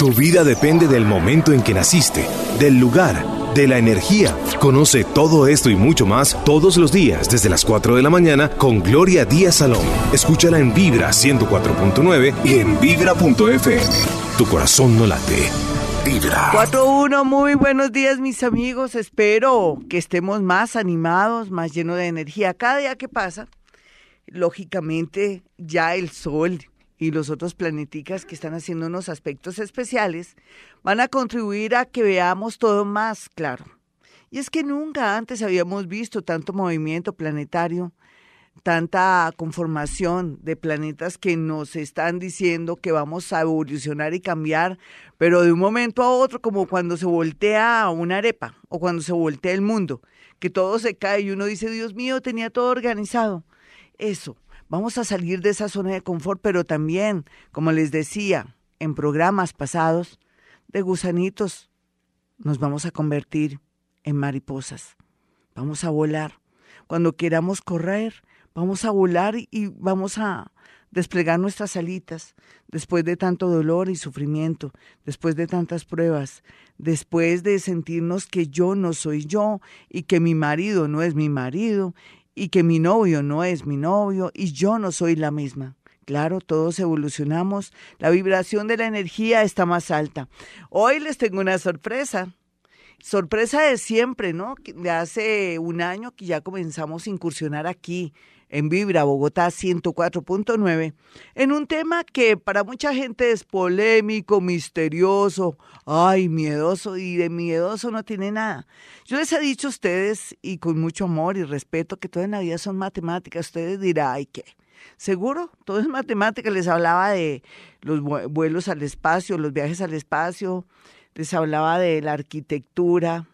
Tu vida depende del momento en que naciste, del lugar, de la energía. Conoce todo esto y mucho más todos los días desde las 4 de la mañana con Gloria Díaz Salón. Escúchala en Vibra 104.9 y en vibra.fm. Tu corazón no late. Vibra. 4-1, muy buenos días mis amigos. Espero que estemos más animados, más llenos de energía. Cada día que pasa, lógicamente ya el sol y los otros planeticas que están haciendo unos aspectos especiales van a contribuir a que veamos todo más claro. Y es que nunca antes habíamos visto tanto movimiento planetario, tanta conformación de planetas que nos están diciendo que vamos a evolucionar y cambiar, pero de un momento a otro, como cuando se voltea una arepa o cuando se voltea el mundo, que todo se cae y uno dice, Dios mío, tenía todo organizado. Eso Vamos a salir de esa zona de confort, pero también, como les decía en programas pasados, de gusanitos nos vamos a convertir en mariposas. Vamos a volar. Cuando queramos correr, vamos a volar y vamos a desplegar nuestras alitas después de tanto dolor y sufrimiento, después de tantas pruebas, después de sentirnos que yo no soy yo y que mi marido no es mi marido y que mi novio no es mi novio y yo no soy la misma. Claro, todos evolucionamos, la vibración de la energía está más alta. Hoy les tengo una sorpresa. Sorpresa de siempre, ¿no? De hace un año que ya comenzamos a incursionar aquí en Vibra Bogotá 104.9, en un tema que para mucha gente es polémico, misterioso, ay, miedoso, y de miedoso no tiene nada. Yo les he dicho a ustedes, y con mucho amor y respeto, que toda la vida son matemáticas. Ustedes dirán, ay, ¿qué? Seguro, todo es matemática. Les hablaba de los vuelos al espacio, los viajes al espacio, les hablaba de la arquitectura,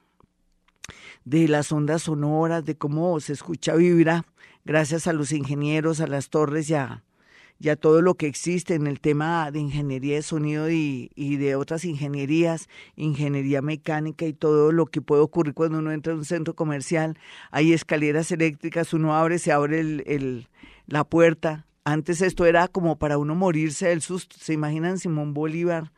de las ondas sonoras, de cómo se escucha vibra gracias a los ingenieros, a las torres y a, todo lo que existe en el tema de ingeniería de sonido y, de otras ingenierías, ingeniería mecánica y todo lo que puede ocurrir cuando uno entra a un centro comercial. Hay escaleras eléctricas, uno abre, se abre el, la puerta. Antes esto era como para uno morirse del susto. ¿Se imaginan Simón Bolívar?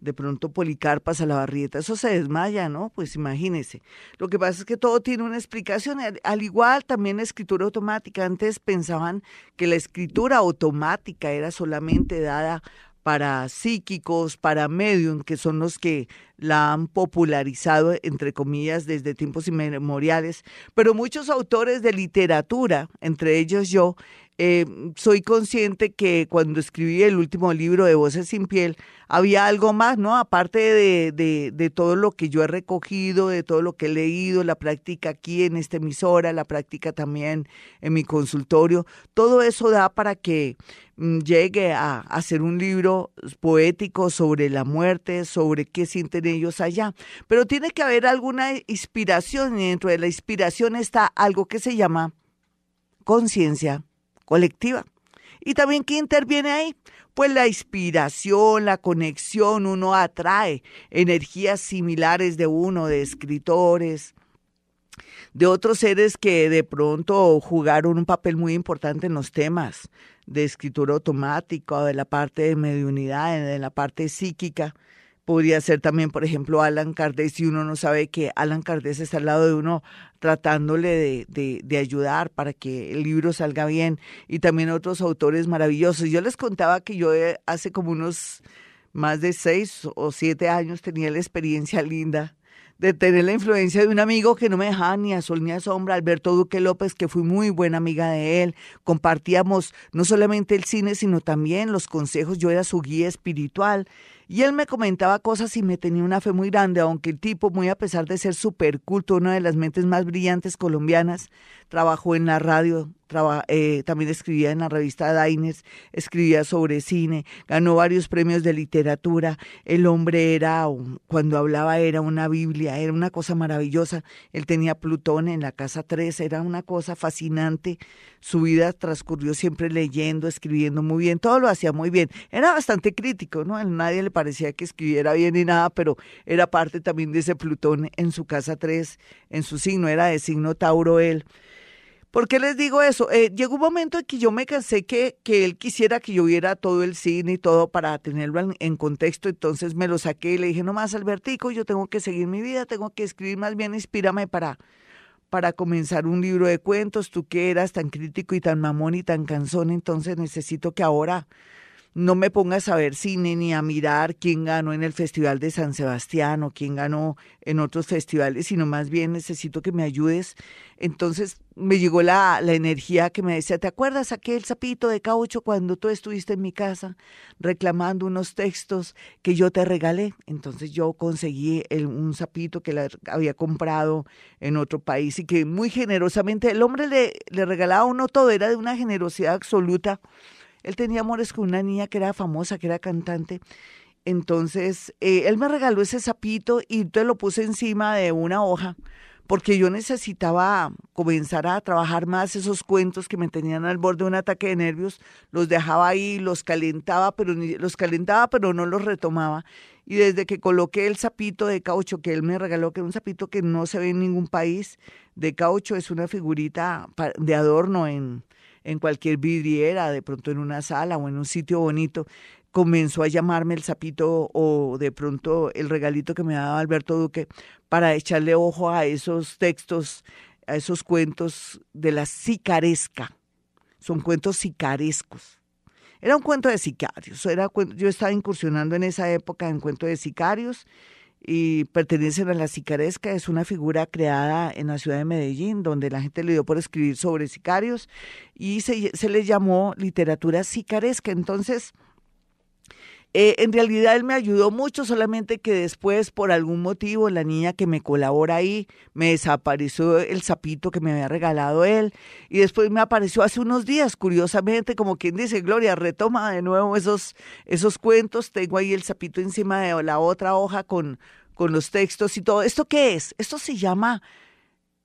De pronto Policarpas a la barrieta, eso se desmaya, ¿no? Pues imagínese. Lo que pasa es que todo tiene una explicación, al igual también la escritura automática. Antes pensaban que la escritura automática era solamente dada para psíquicos, para medium, que son los que la han popularizado, entre comillas, desde tiempos inmemoriales, pero muchos autores de literatura, entre ellos yo, eh, soy consciente que cuando escribí el último libro de Voces sin piel, había algo más, ¿no? Aparte de, de, de, todo lo que yo he recogido, de todo lo que he leído, la práctica aquí en esta emisora, la práctica también en mi consultorio, todo eso da para que mm, llegue a hacer un libro poético sobre la muerte, sobre qué sienten ellos allá. Pero tiene que haber alguna inspiración y dentro de la inspiración está algo que se llama conciencia colectiva. Y también, ¿qué interviene ahí? Pues la inspiración, la conexión, uno atrae energías similares de uno, de escritores, de otros seres que de pronto jugaron un papel muy importante en los temas de escritura automática, de la parte de mediunidad, de la parte psíquica. Podría ser también, por ejemplo, Alan Kardec, si uno no sabe que Alan Kardec está al lado de uno tratándole de, de, de, ayudar para que el libro salga bien, y también otros autores maravillosos. Yo les contaba que yo eh, hace como unos más de seis o siete años tenía la experiencia linda de tener la influencia de un amigo que no me dejaba ni a sol ni a sombra, Alberto Duque López, que fui muy buena amiga de él. Compartíamos no solamente el cine, sino también los consejos. Yo era su guía espiritual y él me comentaba cosas y me tenía una fe muy grande, aunque el tipo, muy a pesar de ser súper culto, una de las mentes más brillantes colombianas, trabajó en la radio, eh, también escribía en la revista Diners, escribía sobre cine, ganó varios premios de literatura. El hombre era, cuando hablaba, era una Biblia, era una cosa maravillosa. Él tenía Plutón en la casa 3, era una cosa fascinante. Su vida transcurrió siempre leyendo, escribiendo muy bien, todo lo hacía muy bien. Era bastante crítico, ¿no? Nadie le parecía que escribiera bien ni nada, pero era parte también de ese Plutón en su casa 3, en su signo, era de signo Tauro él. ¿Por qué les digo eso? Eh, llegó un momento en que yo me cansé que, que él quisiera que yo viera todo el cine y todo para tenerlo en, contexto, entonces me lo saqué y le dije, no más Albertico, yo tengo que seguir mi vida, tengo que escribir más bien, inspírame para, para comenzar un libro de cuentos, tú que eras tan crítico y tan mamón y tan cansón, entonces necesito que ahora no me pongas a ver cine ni a mirar quién ganó en el Festival de San Sebastián o quién ganó en otros festivales, sino más bien necesito que me ayudes. Entonces me llegó la, la energía que me decía, ¿te acuerdas aquel sapito de caucho cuando tú estuviste en mi casa reclamando unos textos que yo te regalé? Entonces yo conseguí el, un sapito que le había comprado en otro país y que muy generosamente el hombre le, le regalaba uno todo, era de una generosidad absoluta él tenía amores con una niña que era famosa, que era cantante. Entonces, eh, él me regaló ese sapito y te lo puse encima de una hoja porque yo necesitaba comenzar a trabajar más esos cuentos que me tenían al borde de un ataque de nervios, los dejaba ahí, los calentaba, pero los calentaba, pero no los retomaba. Y desde que coloqué el sapito de caucho que él me regaló, que era un sapito que no se ve en ningún país, de caucho es una figurita de adorno en, en cualquier vidriera, de pronto en una sala o en un sitio bonito, comenzó a llamarme el sapito o de pronto el regalito que me daba Alberto Duque para echarle ojo a esos textos, a esos cuentos de la sicaresca. Son cuentos sicarescos. Era un cuento de sicarios. Era, yo estaba incursionando en esa época en cuento de sicarios y pertenecen a la sicaresca. Es una figura creada en la ciudad de Medellín, donde la gente le dio por escribir sobre sicarios y se, se le llamó literatura sicaresca. Entonces, eh, en realidad él me ayudó mucho, solamente que después, por algún motivo, la niña que me colabora ahí, me desapareció el sapito que me había regalado él. Y después me apareció hace unos días, curiosamente, como quien dice, Gloria, retoma de nuevo esos, esos cuentos. Tengo ahí el sapito encima de la otra hoja con, con los textos y todo. ¿Esto qué es? Esto se llama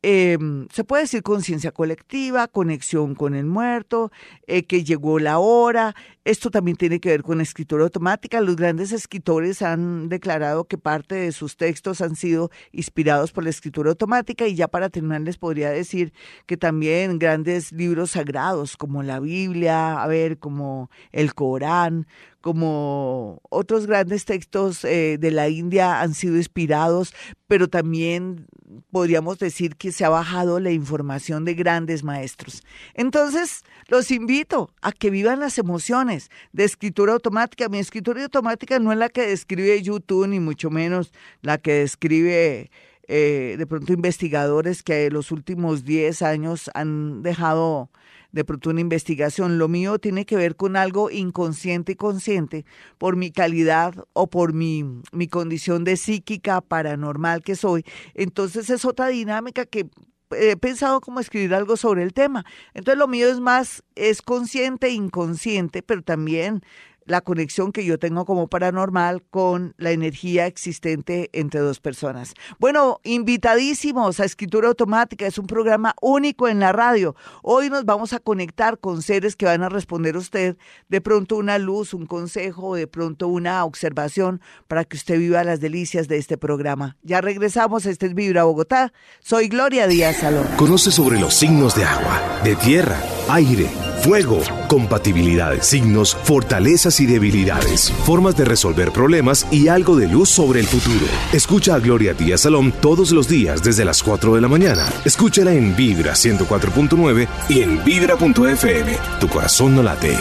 Em, se puede decir conciencia colectiva, conexión con el muerto, eh, que llegó la hora. Esto también tiene que ver con escritura automática. Los grandes escritores han declarado que parte de sus textos han sido inspirados por la escritura automática y ya para terminar les podría decir que también grandes libros sagrados como la Biblia, a ver, como el Corán, como otros grandes textos eh, de la India han sido inspirados, pero también podríamos decir que se ha bajado la información de grandes maestros. Entonces, los invito a que vivan las emociones de escritura automática. Mi escritura automática no es la que describe YouTube, ni mucho menos la que describe eh, de pronto investigadores que los últimos 10 años han dejado de pronto una investigación. Lo mío tiene que ver con algo inconsciente y consciente por mi calidad o por mi, mi condición de psíquica paranormal que soy. Entonces es otra dinámica que he pensado como escribir algo sobre el tema. Entonces lo mío es más, es consciente e inconsciente, pero también la conexión que yo tengo como paranormal con la energía existente entre dos personas. Bueno, invitadísimos a Escritura Automática, es un programa único en la radio. Hoy nos vamos a conectar con seres que van a responder a usted de pronto una luz, un consejo, de pronto una observación para que usted viva las delicias de este programa. Ya regresamos, este es Vibra Bogotá. Soy Gloria Díaz Salón. Conoce sobre los signos de agua, de tierra, aire Fuego, compatibilidades, signos, fortalezas y debilidades, formas de resolver problemas y algo de luz sobre el futuro. Escucha a Gloria Díaz Salón todos los días desde las 4 de la mañana. Escúchala en Vibra 104.9 y en Vibra.fm. Tu corazón no late,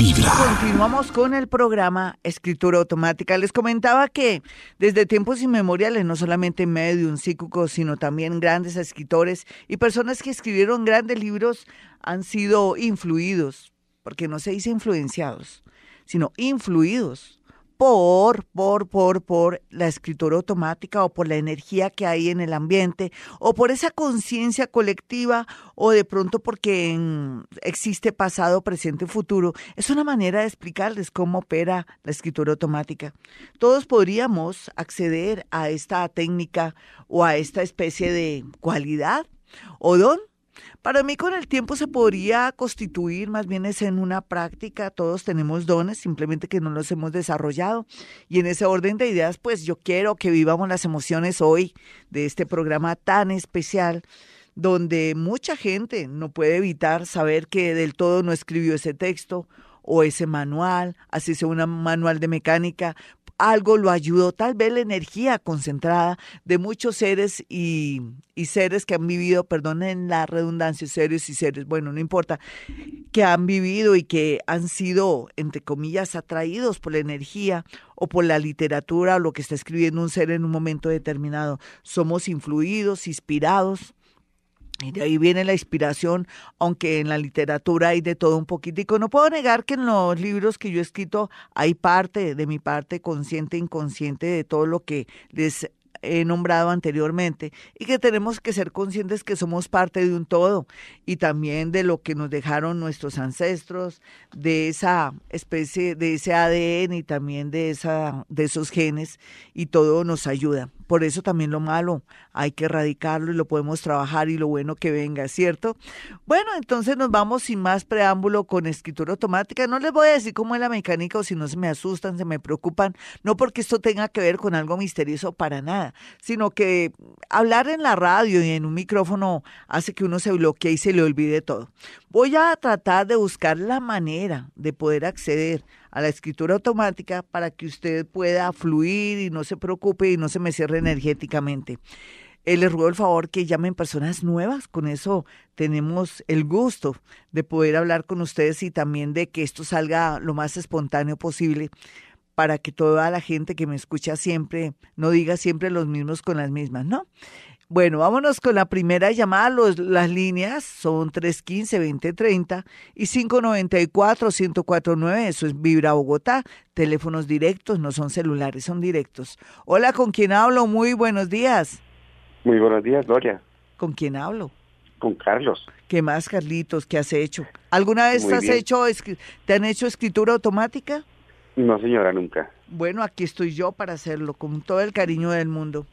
vibra. Continuamos con el programa Escritura Automática. Les comentaba que desde tiempos inmemoriales, no solamente medios, psíquicos, sino también grandes escritores y personas que escribieron grandes libros han sido influidos, porque no se dice influenciados, sino influidos por, por, por, por la escritura automática o por la energía que hay en el ambiente o por esa conciencia colectiva o de pronto porque existe pasado, presente futuro. Es una manera de explicarles cómo opera la escritura automática. Todos podríamos acceder a esta técnica o a esta especie de cualidad o don para mí con el tiempo se podría constituir, más bien es en una práctica, todos tenemos dones, simplemente que no los hemos desarrollado. Y en ese orden de ideas, pues yo quiero que vivamos las emociones hoy de este programa tan especial donde mucha gente no puede evitar saber que del todo no escribió ese texto o ese manual, así sea un manual de mecánica, algo lo ayudó, tal vez la energía concentrada de muchos seres y, seres que han vivido, perdonen la redundancia, seres y seres, bueno, no importa, que han vivido y que han sido, entre comillas, atraídos por la energía o por la literatura o lo que está escribiendo un ser en un momento determinado. Somos influidos, inspirados y de ahí viene la inspiración, aunque en la literatura hay de todo un poquitico. No puedo negar que en los libros que yo he escrito hay parte de mi parte consciente e inconsciente de todo lo que les he nombrado anteriormente y que tenemos que ser conscientes que somos parte de un todo y también de lo que nos dejaron nuestros ancestros, de esa especie, de ese ADN y también de, esa, de esos genes y todo nos ayuda. Por eso también lo malo hay que erradicarlo y lo podemos trabajar y lo bueno que venga, ¿cierto? Bueno, entonces nos vamos sin más preámbulo con escritura automática. No les voy a decir cómo es la mecánica o si no se me asustan, se me preocupan, no porque esto tenga que ver con algo misterioso para nada, sino que hablar en la radio y en un micrófono hace que uno se bloquee y se le olvide todo. Voy a tratar de buscar la manera de poder acceder a la escritura automática para que usted pueda fluir y no se preocupe y no se me cierre energéticamente. Les ruego el favor que llamen personas nuevas, con eso tenemos el gusto de poder hablar con ustedes y también de que esto salga lo más espontáneo posible para que toda la gente que me escucha siempre no diga siempre los mismos con las mismas, ¿no? Bueno, vámonos con la primera llamada. las líneas son 315-2030 y 594-1049. Eso es Vibra Bogotá. Teléfonos directos, no son celulares, son directos. Hola, ¿con quién hablo? Muy buenos días. Muy buenos días, Gloria. ¿Con quién hablo? Con Carlos. ¿Qué más, Carlitos? ¿Qué has hecho? ¿Alguna vez has hecho, te han hecho escritura automática? No, señora, nunca. Bueno, aquí estoy yo para hacerlo, con todo el cariño del mundo.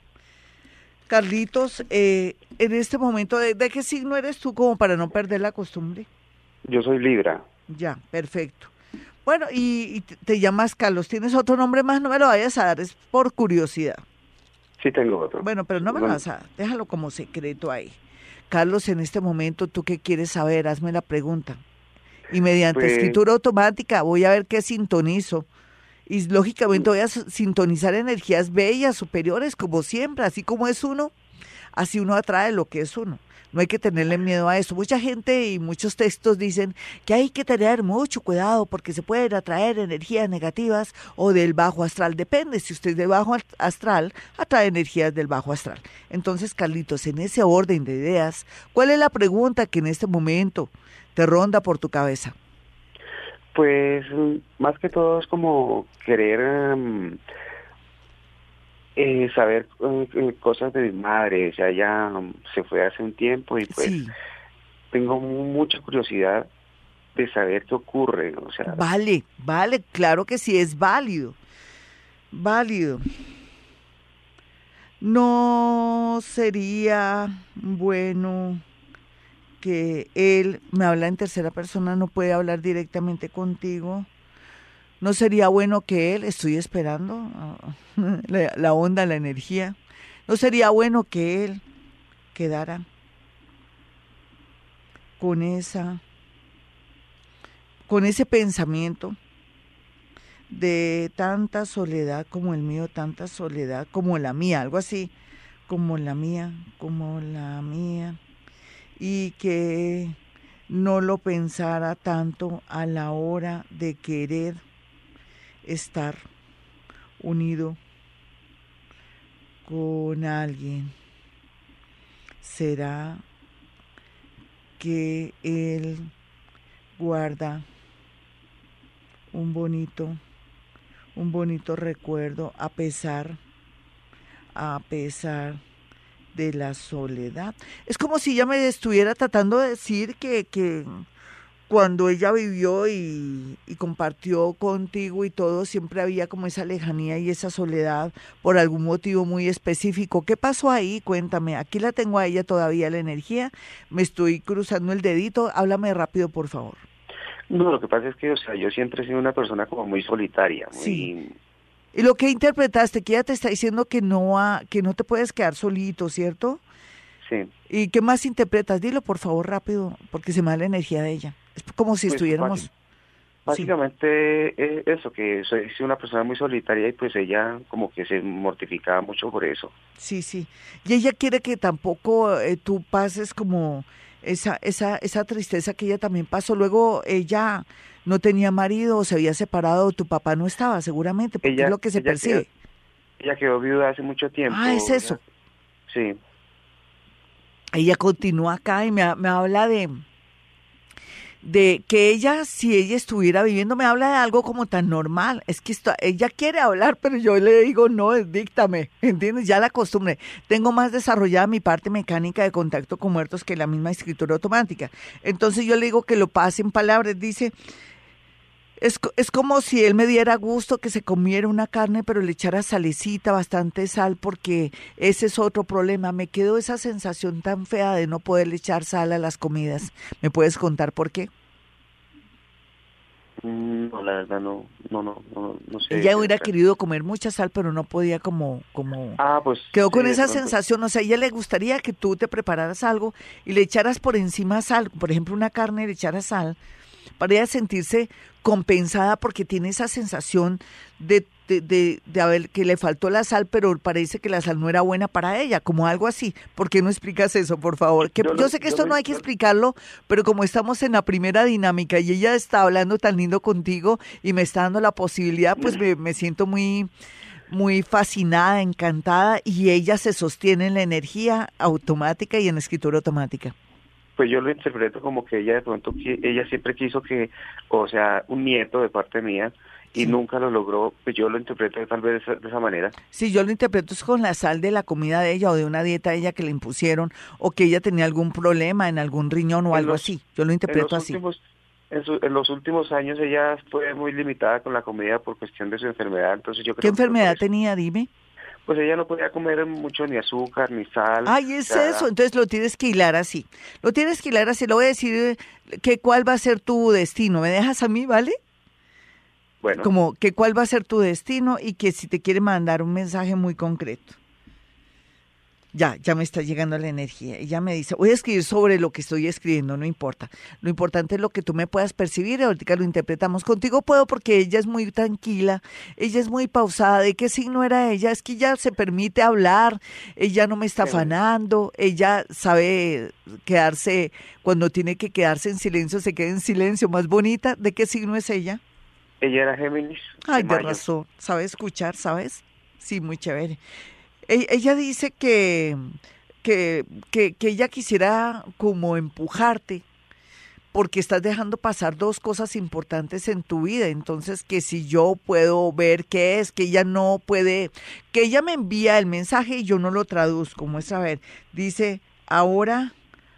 Carlitos, eh, en este momento, ¿de, qué signo eres tú como para no perder la costumbre? Yo soy Libra. Ya, perfecto. Bueno, y, te llamas Carlos, ¿tienes otro nombre más? No me lo vayas a dar, es por curiosidad. Sí, tengo otro. Bueno, pero no me lo vas a dar, déjalo como secreto ahí. Carlos, en este momento, ¿tú qué quieres saber? Hazme la pregunta. Y mediante pues escritura automática voy a ver qué sintonizo y lógicamente voy a sintonizar energías bellas, superiores, como siempre, así como es uno, así uno atrae lo que es uno. No hay que tenerle miedo a eso. Mucha gente y muchos textos dicen que hay que tener mucho cuidado porque se pueden atraer energías negativas o del bajo astral. Depende, si usted es de bajo astral, atrae energías del bajo astral. Entonces, Carlitos, en ese orden de ideas, ¿cuál es la pregunta que en este momento te ronda por tu cabeza? Pues más que todo es como querer em, eh, saber eh, cosas de mi madre. O sea, ella um, se fue hace un tiempo y pues tengo mucha curiosidad de saber qué ocurre. O sea, vale, vale, claro que sí, es válido. Válido. No sería bueno que él me habla en tercera persona, no puede hablar directamente contigo. ¿No sería bueno que él, estoy esperando ah, la, onda, la energía, no sería bueno que él quedara con esa, con ese pensamiento de tanta soledad como el mío, tanta soledad como la mía, algo así, como la mía, como la mía y que no lo pensara tanto a la hora de querer estar unido con alguien. ¿Será que él guarda un bonito un bonito recuerdo a pesar a pesar de la soledad. Es como si ella me estuviera tratando de decir que, que cuando ella vivió y, y, compartió contigo y todo, siempre había como esa lejanía y esa soledad por algún motivo muy específico. ¿Qué pasó ahí? Cuéntame. Aquí la tengo a ella todavía la energía. Me estoy cruzando el dedito. Háblame rápido, por favor. No, lo que pasa es que, o sea, yo siempre he sido una persona como muy solitaria, muy, sí. Y lo que interpretaste, que ella te está diciendo que no, que no te puedes quedar solito, ¿cierto? Sí. ¿Y qué más interpretas? Dilo por favor rápido, porque se me da la energía de ella. Es como si pues, estuviéramos... Básicamente eso, que soy, una persona muy solitaria y pues ella como que se mortificaba mucho por eso. Sí, sí. Y ella quiere que tampoco eh, tú pases como esa, esa, esa tristeza que ella también pasó. Luego ella no tenía marido o se había separado, tu papá no estaba seguramente, porque es lo que se percibe. ella quedó viuda hace mucho tiempo. Ah, es eso. sí. Ella continúa acá y me, me habla de de que ella, si ella estuviera viviendo, me habla de algo como tan normal. Es que esto, ella quiere hablar, pero yo le digo, no, díctame, ¿entiendes? Ya la costumbre. Tengo más desarrollada mi parte mecánica de contacto con muertos que la misma escritura automática. Entonces yo le digo que lo pase en palabras. Dice, es, es como si él me diera gusto que se comiera una carne, pero le echara salecita, bastante sal, porque ese es otro problema. Me quedó esa sensación tan fea de no poderle echar sal a las comidas. ¿Me puedes contar por qué? Mm, no, la verdad no, no, no, no, sé. Ella hubiera querido comer mucha sal, pero no podía como, como. Ah, pues. Quedó con esa sensación, o sea, a ella le gustaría que tú te prepararas algo y le echaras por encima sal, por ejemplo, una carne, le echaras sal, para ella sentirse compensada porque tiene esa sensación de, de, de, haber, que le faltó la sal, pero parece que la sal no era buena para ella, como algo así. ¿Por qué no explicas eso, por favor? Que, yo, sé que esto no hay que explicarlo, pero como estamos en la primera dinámica y ella está hablando tan lindo contigo y me está dando la posibilidad, pues me, me siento muy muy fascinada, encantada y ella se sostiene en la energía automática y en la escritura automática pues yo lo interpreto como que ella de pronto, ella siempre quiso que, o sea, un nieto de parte mía, y nunca lo logró, pues yo lo interpreto tal vez de esa, manera. Sí, yo lo interpreto es con la sal de la comida de ella o de una dieta de ella que le impusieron o que ella tenía algún problema en algún riñón o algo así. Yo lo interpreto así. en, los últimos años ella fue muy limitada con la comida por cuestión de su enfermedad, entonces yo ¿Qué enfermedad tenía, dime? Pues ella no podía comer mucho ni azúcar ni sal. Ay, es eso, entonces lo tienes que hilar así. Lo tienes que hilar así, le voy a decir que cuál va a ser tu destino. ¿Me dejas a mí, vale? Bueno. Como que cuál va a ser tu destino y que si te quiere mandar un mensaje muy concreto ya, ya me está llegando la energía. Ella me dice, voy a escribir sobre lo que estoy escribiendo, no importa. Lo importante es lo que tú me puedas percibir, ahorita lo interpretamos. Contigo puedo porque ella es muy tranquila, ella es muy pausada. ¿De qué signo era ella? Es que ella se permite hablar, ella no me está afanando, ella sabe quedarse, cuando tiene que quedarse en silencio, se queda en silencio, más bonita. ¿De qué signo es ella? Ella era Géminis. Ay, de razón. ¿Sabe escuchar, sabes? Sí, muy chévere. E-, ella dice que, que, que, ella quisiera como empujarte porque estás dejando pasar dos cosas importantes en tu vida. Entonces, que si yo puedo ver qué es, que ella no puede, que ella me envía el mensaje y yo no lo traduzco. Muestra a ver, dice, ahora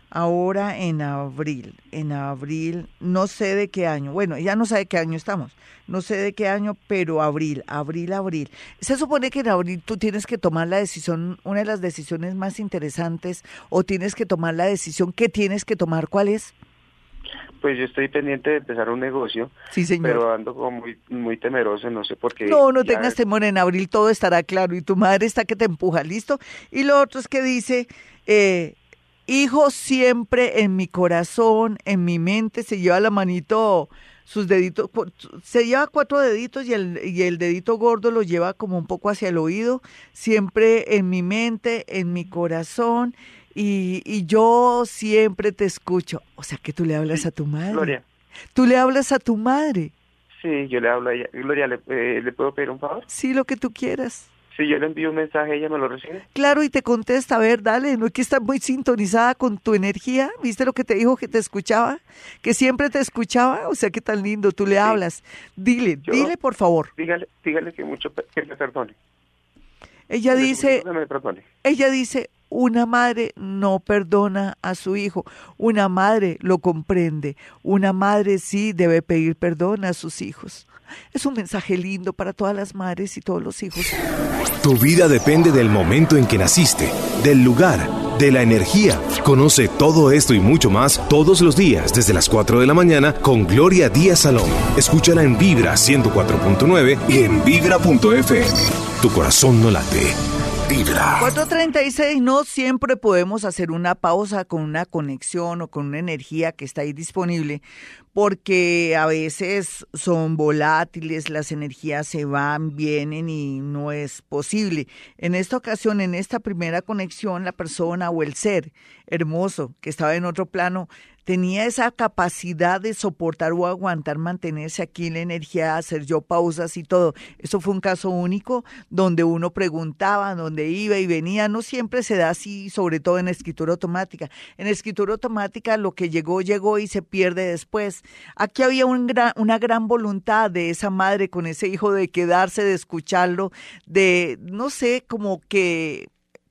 ahora en abril, en abril, no sé de qué año, bueno, ya no sé de qué año estamos, no sé de qué año, pero abril, abril, abril. Se supone que en abril tú tienes que tomar la decisión, una de las decisiones más interesantes, o tienes que tomar la decisión que tienes que tomar, ¿cuál es? Pues yo estoy pendiente de empezar un negocio, sí, señor. pero ando como muy, muy temeroso, no sé por qué. No, no tengas temor, en abril todo estará claro y tu madre está que te empuja, ¿listo? Y lo otro es que dice, eh, Hijo siempre en mi corazón, en mi mente, se lleva la manito, sus deditos, se lleva cuatro deditos y el, y el dedito gordo lo lleva como un poco hacia el oído, siempre en mi mente, en mi corazón, y, y yo siempre te escucho. O sea que tú le hablas a tu madre. Gloria. Tú le hablas a tu madre. Sí, yo le hablo a ella. Gloria, ¿le, eh, ¿le puedo pedir un favor? Sí, lo que tú quieras. Si yo le envío un mensaje, ella me lo recibe. Claro, y te contesta, a ver, dale, no es que está muy sintonizada con tu energía. ¿Viste lo que te dijo que te escuchaba? Que siempre te escuchaba, o sea, qué tan lindo, tú le hablas. Dile, dile por favor. Dígale, dígale que mucho que me perdone. Ella dice, ella dice, una madre no perdona a su hijo, una madre lo comprende, una madre sí debe pedir perdón a sus hijos. Es un mensaje lindo para todas las madres y todos los hijos. Tu vida depende del momento en que naciste, del lugar, de la energía. Conoce todo esto y mucho más todos los días desde las 4 de la mañana con Gloria Díaz Salón. Escúchala en Vibra 104.9 y en vibra.fm. Tu corazón no late Vibra. 436, no siempre podemos hacer una pausa con una conexión o con una energía que está ahí disponible, porque a veces son volátiles, las energías se van, vienen y no es posible. En esta ocasión, en esta primera conexión, la persona o el ser hermoso que estaba en otro plano tenía esa capacidad de soportar o aguantar, mantenerse aquí la energía, hacer yo pausas y todo. Eso fue un caso único donde uno preguntaba, donde iba y venía. No siempre se da así, sobre todo en escritura automática. En escritura automática lo que llegó, llegó y se pierde después. Aquí había gran, una gran voluntad de esa madre con ese hijo de quedarse, de escucharlo, de, no sé, como que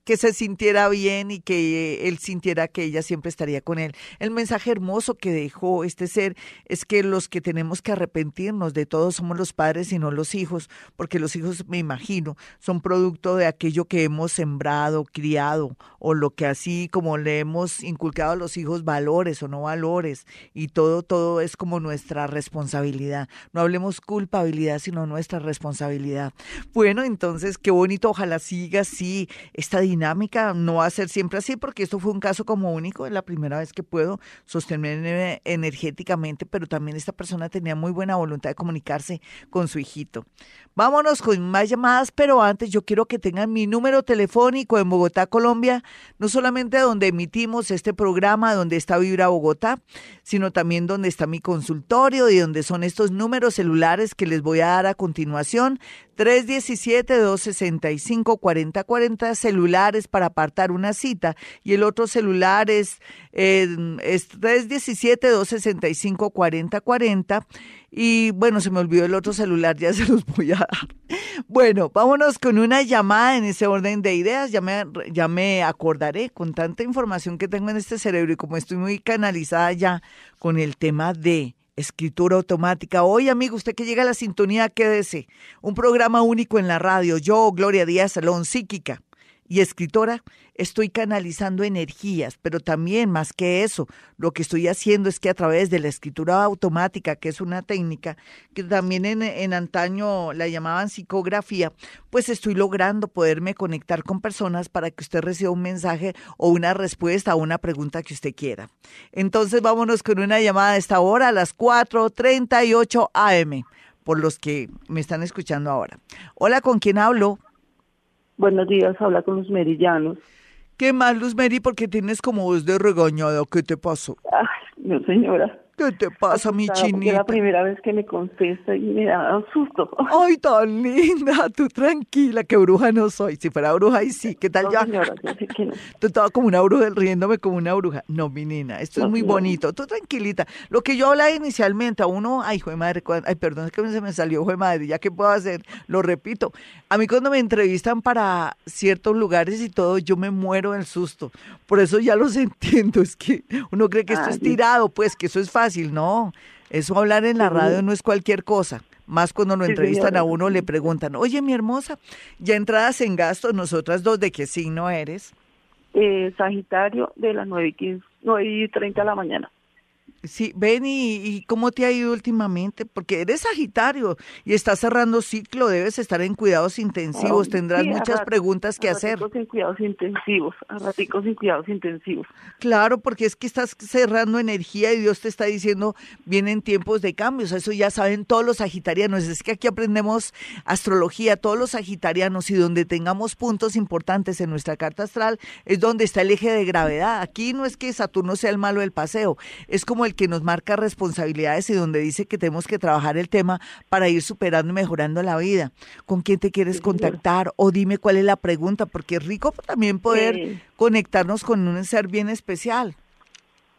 que se sintiera bien y que él sintiera que ella siempre estaría con él. El mensaje hermoso que dejó este ser es que los que tenemos que arrepentirnos de todos somos los padres y no los hijos, porque los hijos, me imagino, son producto de aquello que hemos sembrado, criado, o lo que así como le hemos inculcado a los hijos valores o no valores, y todo, todo es como nuestra responsabilidad. No hablemos culpabilidad, sino nuestra responsabilidad. Bueno, entonces, qué bonito, ojalá siga así esta dinámica no va a ser siempre así porque esto fue un caso como único, es la primera vez que puedo sostenerme energéticamente, pero también esta persona tenía muy buena voluntad de comunicarse con su hijito. Vámonos con más llamadas, pero antes yo quiero que tengan mi número telefónico en Bogotá, Colombia, no solamente donde emitimos este programa, donde está Vibra Bogotá, sino también donde está mi consultorio y donde son estos números celulares que les voy a dar a continuación. 317-265-4040 celulares para apartar una cita y el otro celular es, eh, es 317-265-4040 y bueno, se me olvidó el otro celular, ya se los voy a dar. Bueno, vámonos con una llamada en ese orden de ideas, ya me, ya me acordaré con tanta información que tengo en este cerebro y como estoy muy canalizada ya con el tema de escritura automática. Hoy, amigo, usted que llega a la sintonía, quédese. Un programa único en la radio. Yo, Gloria Díaz Salón, psíquica y escritora, estoy canalizando energías, pero también más que eso, lo que estoy haciendo es que a través de la escritura automática, que es una técnica que también en, en antaño la llamaban psicografía, pues estoy logrando poderme conectar con personas para que usted reciba un mensaje o una respuesta a una pregunta que usted quiera. Entonces vámonos con una llamada a esta hora, a las 4.38 am, por los que me están escuchando ahora. Hola, ¿con quién hablo? Buenos días, habla con los merillanos. ¿Qué más, Luz Mary? Porque tienes como voz de regañada. ¿Qué te pasó? Ay, no, señora. ¿Qué te pasa, mi chinita? Es la primera vez que me contesta y me da un susto. Ay, tan linda, tú tranquila, que bruja no soy. Si fuera bruja, ahí sí, ¿qué tal no, ya? señora, yo sé que no. Tú estabas como una bruja, riéndome como una bruja. No, mi nena, esto No, es muy señora. bonito. Tú tranquilita. Lo que yo hablaba inicialmente, a uno, ay, hijo de madre, ay, perdón, es que se me salió, hijo de madre, ya que puedo hacer, lo repito. A mí cuando me entrevistan para ciertos lugares y todo, yo me muero del susto. Por eso ya los entiendo, es que uno cree que esto es tirado, pues, que eso es fácil, no. Eso hablar en la radio no es cualquier cosa. Más cuando lo entrevistan a uno, le preguntan, oye, mi hermosa, ya entradas en gasto, nosotras dos, ¿de qué signo eres? Eh, Sagitario de las 9 y, 15, 9 y 30 de la mañana. Sí, ven y, y cómo te ha ido últimamente, porque eres Sagitario y estás cerrando ciclo, debes estar en cuidados intensivos, tendrás sí, muchas rat- preguntas que a hacer. en cuidados intensivos, a raticos en cuidados intensivos. Claro, porque es que estás cerrando energía y Dios te está diciendo, vienen tiempos de cambios, eso ya saben todos los sagitarianos, es que aquí aprendemos astrología, todos los sagitarianos y donde tengamos puntos importantes en nuestra carta astral es donde está el eje de gravedad. Aquí no es que Saturno sea el malo del paseo, es como el que nos marca responsabilidades y donde dice que tenemos que trabajar el tema para ir superando y mejorando la vida. ¿Con quién te quieres contactar? O dime cuál es la pregunta, porque es rico también poder Eh, conectarnos con un ser bien especial.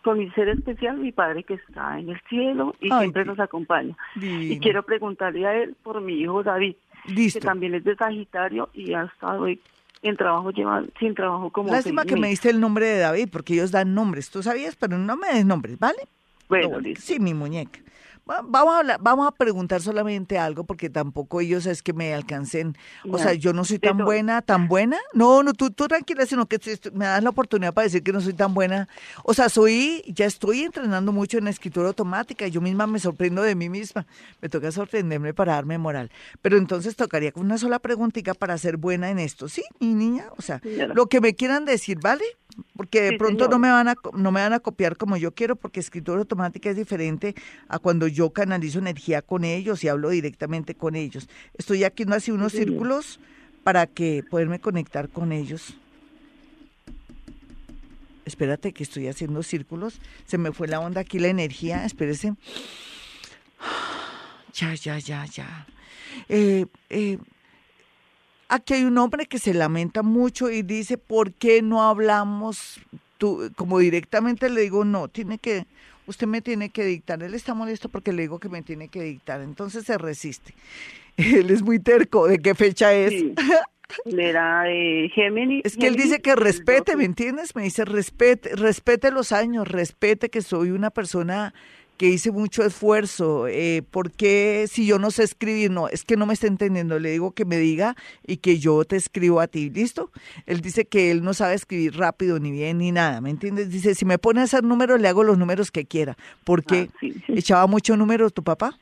con mi ser especial, mi padre que está en el cielo y Ay, siempre nos acompaña. Y quiero preguntarle a él por mi hijo David, que también es de Sagitario y ha estado en trabajo, sin trabajo como Lástima que me diste el nombre de David, porque ellos dan nombres. Tú sabías, pero no me des nombres, ¿vale? Bueno, No, listo. Sí, mi muñeca. Vamos a, hablar, vamos a preguntar solamente algo porque tampoco ellos es que me alcancen. O sea, yo no soy tan buena, tan buena. No, no, tú, tú tranquila, sino que me das la oportunidad para decir que no soy tan buena. O sea, soy, ya estoy entrenando mucho en escritura automática. Yo misma me sorprendo de mí misma. Me toca sorprenderme para darme moral. Pero entonces tocaría con una sola preguntita para ser buena en esto. ¿Sí, mi niña? O sea, lo que me quieran decir, ¿vale? Porque de pronto no me van a no me van a copiar como yo quiero porque escritura automática es diferente a cuando yo canalizo energía con ellos y hablo directamente con ellos. Estoy aquí no así unos círculos para que poderme conectar con ellos. Espérate que estoy haciendo círculos. Se me fue la onda aquí la energía. Espérese. Ya, ya, ya, ya. Eh, eh, Aquí hay un hombre que se lamenta mucho y dice, ¿por qué no hablamos? Tú, como directamente le digo, no, tiene que, usted me tiene que dictar. Él está molesto porque le digo que me tiene que dictar, entonces se resiste. Él es muy terco, ¿de qué fecha es? Sí. Era de Géminis. Es que él dice que respete, ¿me entiendes? Me dice respete, respete los años, respete que soy una persona que hice mucho esfuerzo, eh, ¿por qué si yo no sé escribir? No, es que no me está entendiendo, le digo que me diga y que yo te escribo a ti, ¿listo? Él dice que él no sabe escribir rápido ni bien ni nada, ¿me entiendes? Dice, si me pone a hacer números, le hago los números que quiera. ¿Por qué? Ah, ¿Echaba mucho números tu papá?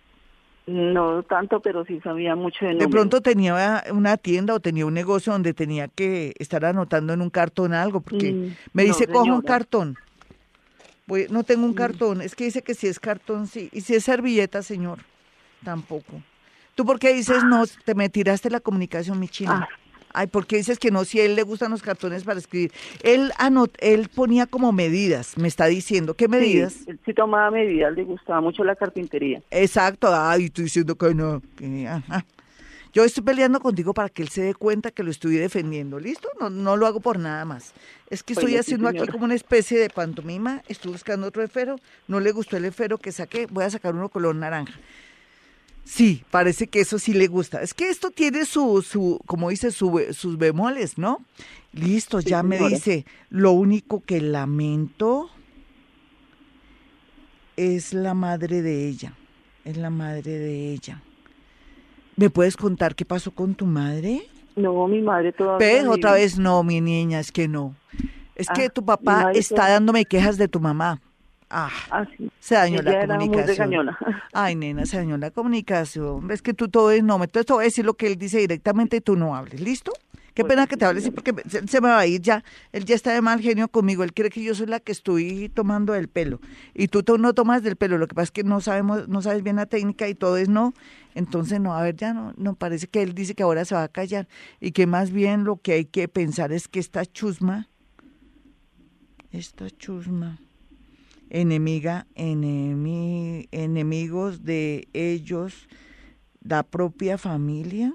No tanto, pero sí sabía mucho de números. De pronto tenía una tienda o tenía un negocio donde tenía que estar anotando en un cartón algo, porque mm, me dice, coja un cartón no tengo un cartón. Es que dice que si es cartón, sí. Y si es servilleta, señor, tampoco. ¿Tú por qué dices no? Te me tiraste la comunicación, mi china. Ah. Ay, ¿por qué dices que no? Si a él le gustan los cartones para escribir. Él anot él ponía como medidas, me está diciendo. ¿Qué medidas? Sí, él sí tomaba medidas, le gustaba mucho la carpintería. Exacto. Ay, estoy diciendo que no. Yo estoy peleando contigo para que él se dé cuenta que lo estoy defendiendo, ¿listo? No, no lo hago por nada más. Es que estoy haciendo aquí como una especie de pantomima, estoy buscando otro esfero, no le gustó el esfero que saqué, voy a sacar uno color naranja. Sí, parece que eso sí le gusta. Es que esto tiene su, su como dice, su, sus bemoles, ¿no? Listo, ya me dice, lo único que lamento es la madre de ella, es la madre de ella. ¿Me puedes contar qué pasó con tu madre? No, mi madre todavía. ¿Ves? Otra vez no, mi niña, es que no. Es que ah, tu papá está dándome quejas de tu mamá. Ah, ah sí. se dañó la comunicación. Ay, nena, se dañó la comunicación. Ves que tú todo es no. Entonces te voy a decir lo que él dice directamente y tú no hables. ¿Listo? Qué pena que te hables porque se, me va a ir ya. Él ya está de mal genio conmigo. Él cree que yo soy la que estoy tomando el pelo. Y tú no tomas del pelo. Lo que pasa es que no sabemos, no sabes bien la técnica y todo es no. Entonces, no, a ver, ya no, no parece que él dice que ahora se va a callar. Y que más bien lo que hay que pensar es que esta chusma, esta chusma, enemiga, enemigos de ellos, la propia familia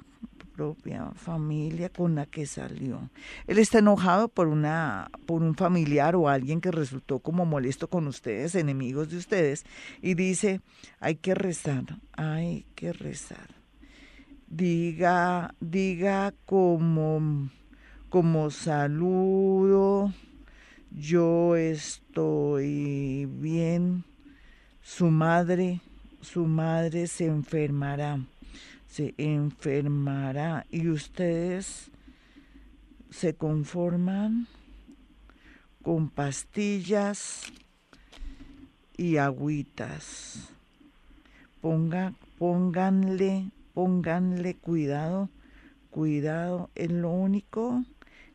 propia familia con la que salió. Él está enojado por una por un familiar o alguien que resultó como molesto con ustedes, enemigos de ustedes, y dice, hay que rezar, hay que rezar. Diga, diga como como saludo, yo estoy bien. Su madre, su madre se enfermará se enfermará y ustedes se conforman con pastillas y agüitas. Ponga, pónganle, pónganle cuidado, cuidado, es lo único,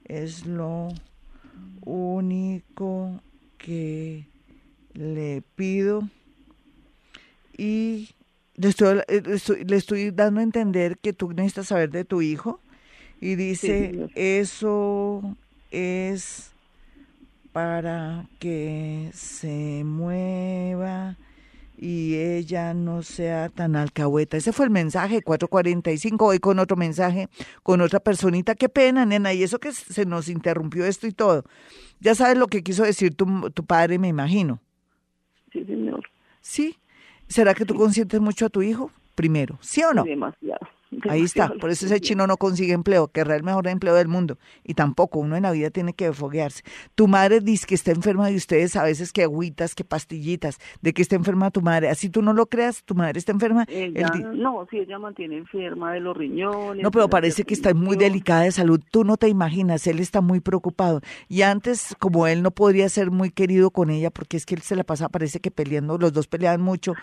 es lo único que le pido y le estoy, le estoy, dando a entender que tú necesitas saber de tu hijo y dice, eso es para que se mueva y ella no sea tan alcahueta. Ese fue el mensaje, 445, hoy con otro mensaje, con otra personita. Qué pena, nena, y eso que se nos interrumpió esto y todo. Ya sabes lo que quiso decir tu, tu padre, me imagino. Sí, señor. Sí, ¿Será que tú consientes mucho a tu hijo? Primero, ¿sí o no? Demasiado. Ahí está, por eso ese chino no consigue empleo, que es el mejor empleo del mundo. Y tampoco, uno en la vida tiene que foguearse. Tu madre dice que está enferma de ustedes, a veces que agüitas, que pastillitas, de que está enferma tu madre. Así tú no lo creas, tu madre está enferma. no, si ella mantiene enferma de los riñones. No, pero parece que está muy delicada de salud. Tú no te imaginas, él está muy preocupado. Y antes, como él no podría ser muy querido con ella, porque es que él se la pasa, parece que peleando, los dos peleaban mucho,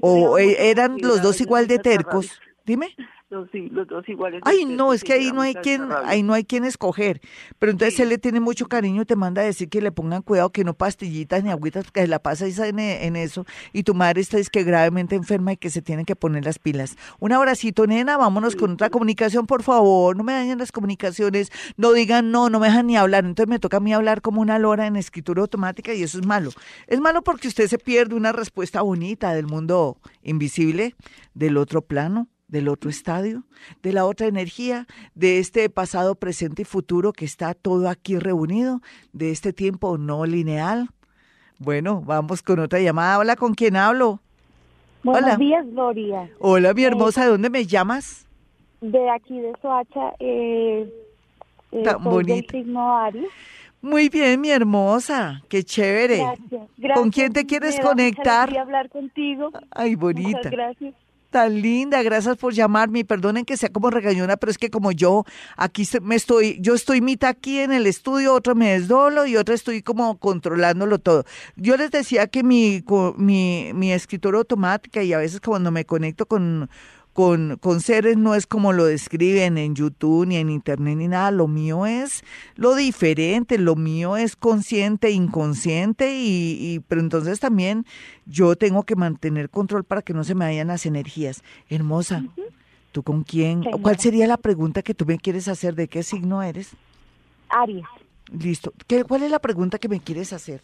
o e, eran los dos igual de tercos. Dime los, dos iguales. Ay, no, es que ahí no hay quien, ahí no hay quien escoger. Pero entonces él le tiene mucho cariño y te manda a decir que le pongan cuidado, que no pastillitas ni agüitas, que se la pasa en, en eso. Y tu madre está es que gravemente enferma y que se tienen que poner las pilas. Un abracito, nena, vámonos con otra comunicación, por favor. No me dañen las comunicaciones, no digan no, no me dejan ni hablar. Entonces me toca a mí hablar como una lora en escritura automática y eso es malo. Es malo porque usted se pierde una respuesta bonita del mundo invisible, del otro plano del otro estadio, de la otra energía, de este pasado, presente y futuro que está todo aquí reunido, de este tiempo no lineal. Bueno, vamos con otra llamada. Hola, ¿con quién hablo? Buenos días, Gloria. Hola, mi hermosa, ¿de dónde me llamas? De aquí, de Soacha. Eh, eh Tan bonita. Muy bien, mi hermosa, qué chévere. Gracias, ¿Con quién te quieres conectar? hablar contigo. Ay, bonita. Muchas gracias tan linda, gracias por llamarme. Perdonen que sea como regañona, pero es que como yo aquí me estoy, yo estoy mitad aquí en el estudio, otro me desdolo y otra estoy como controlándolo todo. Yo les decía que mi, mi, mi escritura automática y a veces cuando me conecto con con, con seres no es como lo describen en YouTube ni en Internet ni nada, lo mío es lo diferente, lo mío es consciente, inconsciente y, y pero entonces también yo tengo que mantener control para que no se me vayan las energías. Hermosa, ¿tú con quién? ¿Cuál sería la pregunta que tú me quieres hacer? ¿De qué signo eres? Aries. Listo. ¿Qué, ¿Cuál es la pregunta que me quieres hacer?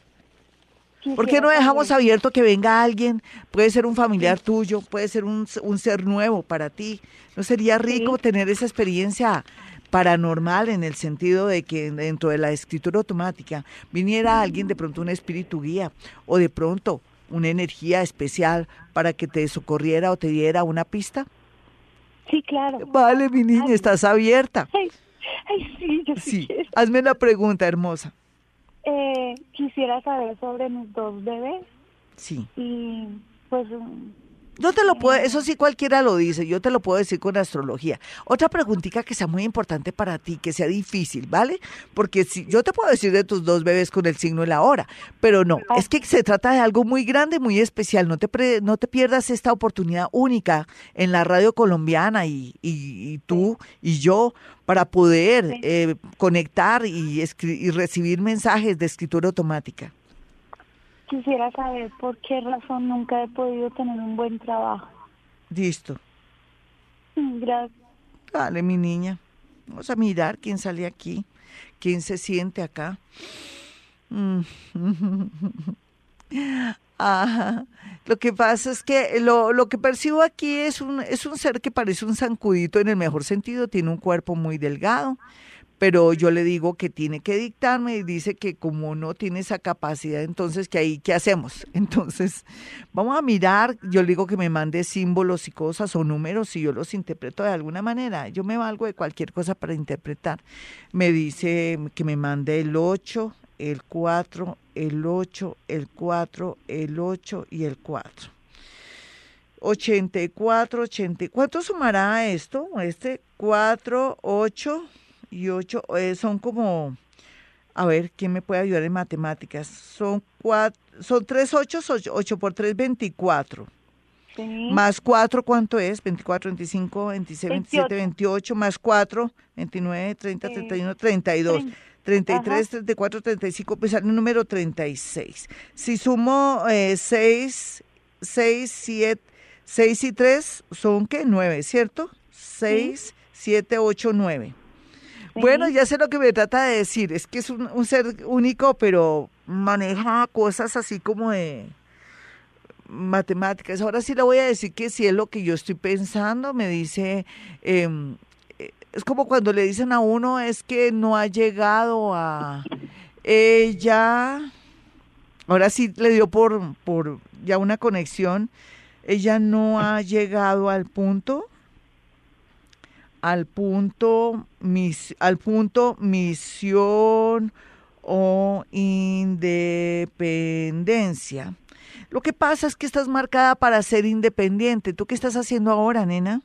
¿Por qué no dejamos abierto que venga alguien? Puede ser un familiar tuyo, puede ser un, ser nuevo para ti. ¿No sería rico tener esa experiencia paranormal en el sentido de que dentro de la escritura automática viniera alguien, de pronto un espíritu guía o de pronto una energía especial para que te socorriera o te diera una pista? Sí, claro. Vale, mi niña, estás abierta. Ay, sí, yo sí. Hazme la pregunta, hermosa. Eh, quisiera saber sobre mis dos bebés. Sí. Y pues... Yo te lo puedo, eso sí cualquiera lo dice, yo te lo puedo decir con astrología. Otra preguntita que sea muy importante para ti, que sea difícil, ¿vale? Porque si yo te puedo decir de tus dos bebés con el signo y la hora, pero no, es que se trata de algo muy grande, muy especial. No te no te pierdas esta oportunidad única en la radio colombiana y, y tú y yo para poder eh, conectar y, y recibir mensajes de escritura automática. Quisiera saber por qué razón nunca he podido tener un buen trabajo. Listo. Mm, gracias. Dale, mi niña. Vamos a mirar quién sale aquí, quién se siente acá. Mm. Ajá. Lo que pasa es que lo, lo, que percibo aquí es un, es un ser que parece un zancudito en el mejor sentido, tiene un cuerpo muy delgado, pero yo le digo que tiene que dictarme y dice que como no tiene esa capacidad, entonces que ahí, ¿qué hacemos? Entonces, vamos a mirar, yo le digo que me mande símbolos y cosas o números y yo los interpreto de alguna manera. Yo me valgo de cualquier cosa para interpretar. Me dice que me mande el 8, el 4, el 8, el 4, el 8 y el 4. 84, 80. ¿Cuánto sumará esto? Este 4, 8 y 8 eh, son como, a ver, ¿quién me puede ayudar en matemáticas? Son, cuatro, son 3 8, 8 por 3, 24. Sí. Más 4, ¿cuánto es? 24, 25, 26, 27, 28, más 4, 29, 30, 31, 32. 33, 34, 35, pues el número 36. Si sumo eh, 6, 6, 7, 6 y 3 son ¿qué? 9, ¿cierto? 6, 7, 8, 9. Bueno, ya sé lo que me trata de decir, es que es un, un ser único, pero maneja cosas así como de matemáticas. Ahora sí le voy a decir que si es lo que yo estoy pensando, me dice, eh, es como cuando le dicen a uno es que no ha llegado a ella, ahora sí le dio por, por ya una conexión, ella no ha llegado al punto al punto, mis, al punto misión o independencia. Lo que pasa es que estás marcada para ser independiente. ¿Tú qué estás haciendo ahora, nena?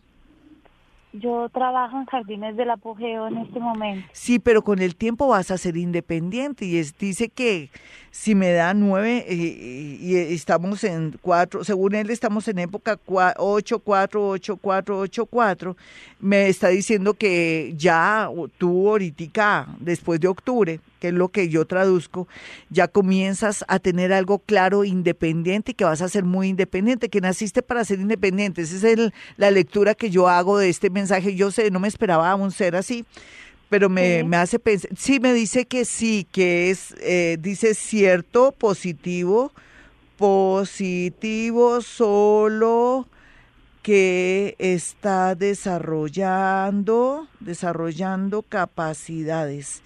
Yo trabajo en Jardines del Apogeo en este momento. Sí, pero con el tiempo vas a ser independiente y es, dice que si me da nueve y, estamos en cuatro, según él estamos en época ocho, cuatro, ocho, cuatro, ocho, cuatro, me está diciendo que ya tú ahorita, después de octubre, que es lo que yo traduzco, ya comienzas a tener algo claro, independiente, que vas a ser muy independiente, que naciste para ser independiente. Esa es la lectura que yo hago de este mensaje. Yo sé, no me esperaba un ser así, pero me, me hace pensar, sí, me dice que sí, que es, eh, dice cierto, positivo, positivo solo que está desarrollando, desarrollando capacidades.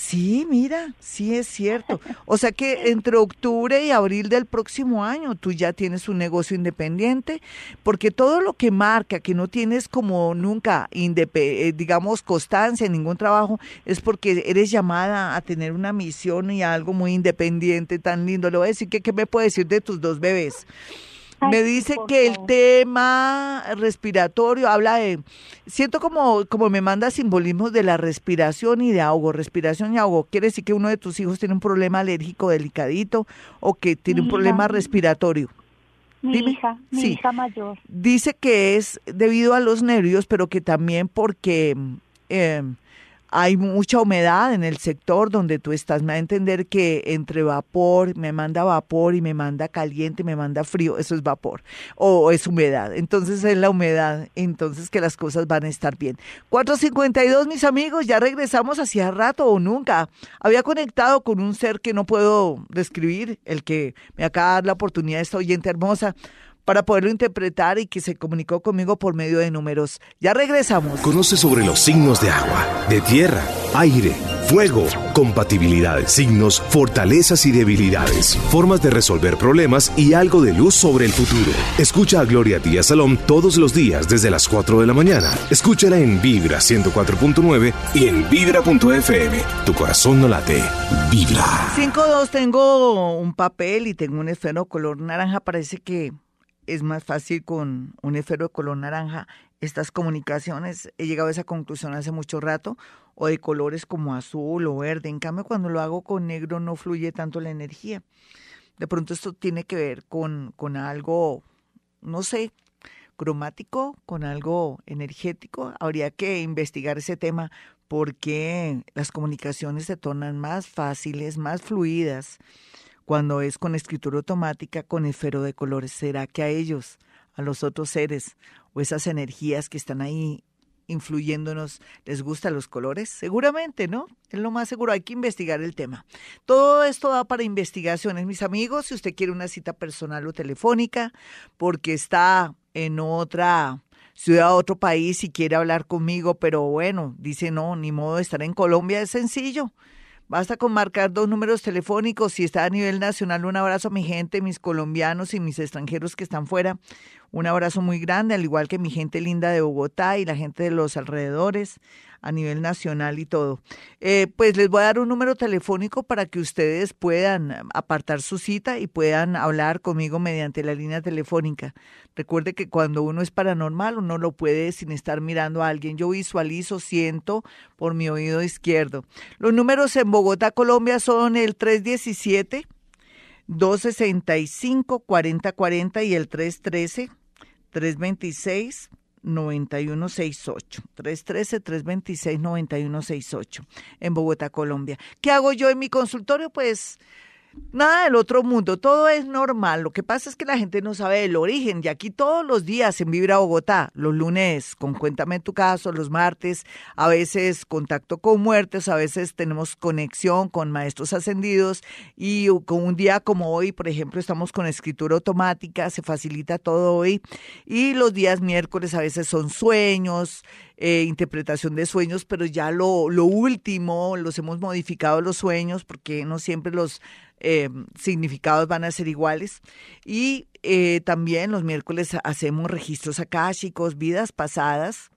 Sí, mira, sí es cierto. O sea que entre octubre y abril del próximo año tú ya tienes un negocio independiente, porque todo lo que marca que no tienes como nunca, eh, digamos, constancia en ningún trabajo, es porque eres llamada a tener una misión y algo muy independiente, tan lindo. Le voy a decir que, ¿qué me puede decir de tus dos bebés? Me dice que el tema respiratorio habla de, siento como, como me manda simbolismos de la respiración y de ahogo, respiración y ahogo. Quiere decir que uno de tus hijos tiene un problema alérgico delicadito o que tiene un problema respiratorio. Mi hija, mi hija mayor. Dice que es debido a los nervios, pero que también porque... Eh, hay mucha humedad en el sector donde tú estás. Me va a entender que entre vapor, me manda vapor y me manda caliente, me manda frío, eso es vapor o es humedad. Entonces es la humedad, entonces que las cosas van a estar bien. 452, mis amigos, ya regresamos hacía rato o nunca. Había conectado con un ser que no puedo describir, el que me acaba de dar la oportunidad, esta oyente hermosa para poderlo interpretar y que se comunicó conmigo por medio de números. Ya regresamos. Conoce sobre los signos de agua, de tierra, aire, fuego, compatibilidades, signos, fortalezas y debilidades, formas de resolver problemas y algo de luz sobre el futuro. Escucha a Gloria Díaz Salón todos los días desde las 4 de la mañana. Escúchala en Vibra 104.9 y en Vibra.fm. Tu corazón no late. Vibra. 5.2 tengo un papel y tengo un esfero color naranja. Parece que es más fácil con un esfero de color naranja estas comunicaciones. He llegado a esa conclusión hace mucho rato, o de colores como azul o verde. En cambio, cuando lo hago con negro no fluye tanto la energía. De pronto esto tiene que ver con, con algo, no sé, cromático, con algo energético. Habría que investigar ese tema porque las comunicaciones se tornan más fáciles, más fluidas cuando es con escritura automática con esfero de colores. ¿Será que a ellos, a los otros seres o esas energías que están ahí influyéndonos, les gustan los colores? Seguramente, ¿no? Es lo más seguro, hay que investigar el tema. Todo esto va para investigaciones, mis amigos, si usted quiere una cita personal o telefónica, porque está en otra ciudad, otro país y quiere hablar conmigo, pero bueno, dice no, ni modo de estar en Colombia, es sencillo. Basta con marcar dos números telefónicos. Si está a nivel nacional, un abrazo a mi gente, mis colombianos y mis extranjeros que están fuera. Un abrazo muy grande, al igual que mi gente linda de Bogotá y la gente de los alrededores a nivel nacional y todo. Eh, pues les voy a dar un número telefónico para que ustedes puedan apartar su cita y puedan hablar conmigo mediante la línea telefónica. Recuerde que cuando uno es paranormal, uno lo puede sin estar mirando a alguien. Yo visualizo, siento por mi oído izquierdo. Los números en Bogotá, Colombia son el 317. 265 4040 y el 313 326 9168 313 326 9168 en Bogotá, Colombia. ¿Qué hago yo en mi consultorio? Pues Nada del otro mundo, todo es normal. Lo que pasa es que la gente no sabe el origen. Y aquí todos los días en Vibra Bogotá, los lunes con Cuéntame tu caso, los martes, a veces contacto con muertes, a veces tenemos conexión con maestros ascendidos y con un día como hoy, por ejemplo, estamos con escritura automática, se facilita todo hoy. Y los días miércoles a veces son sueños, eh, interpretación de sueños, pero ya lo, lo último, los hemos modificado los sueños porque no siempre los eh, significados van a ser iguales. Y eh, también los miércoles hacemos registros akáshicos, vidas pasadas.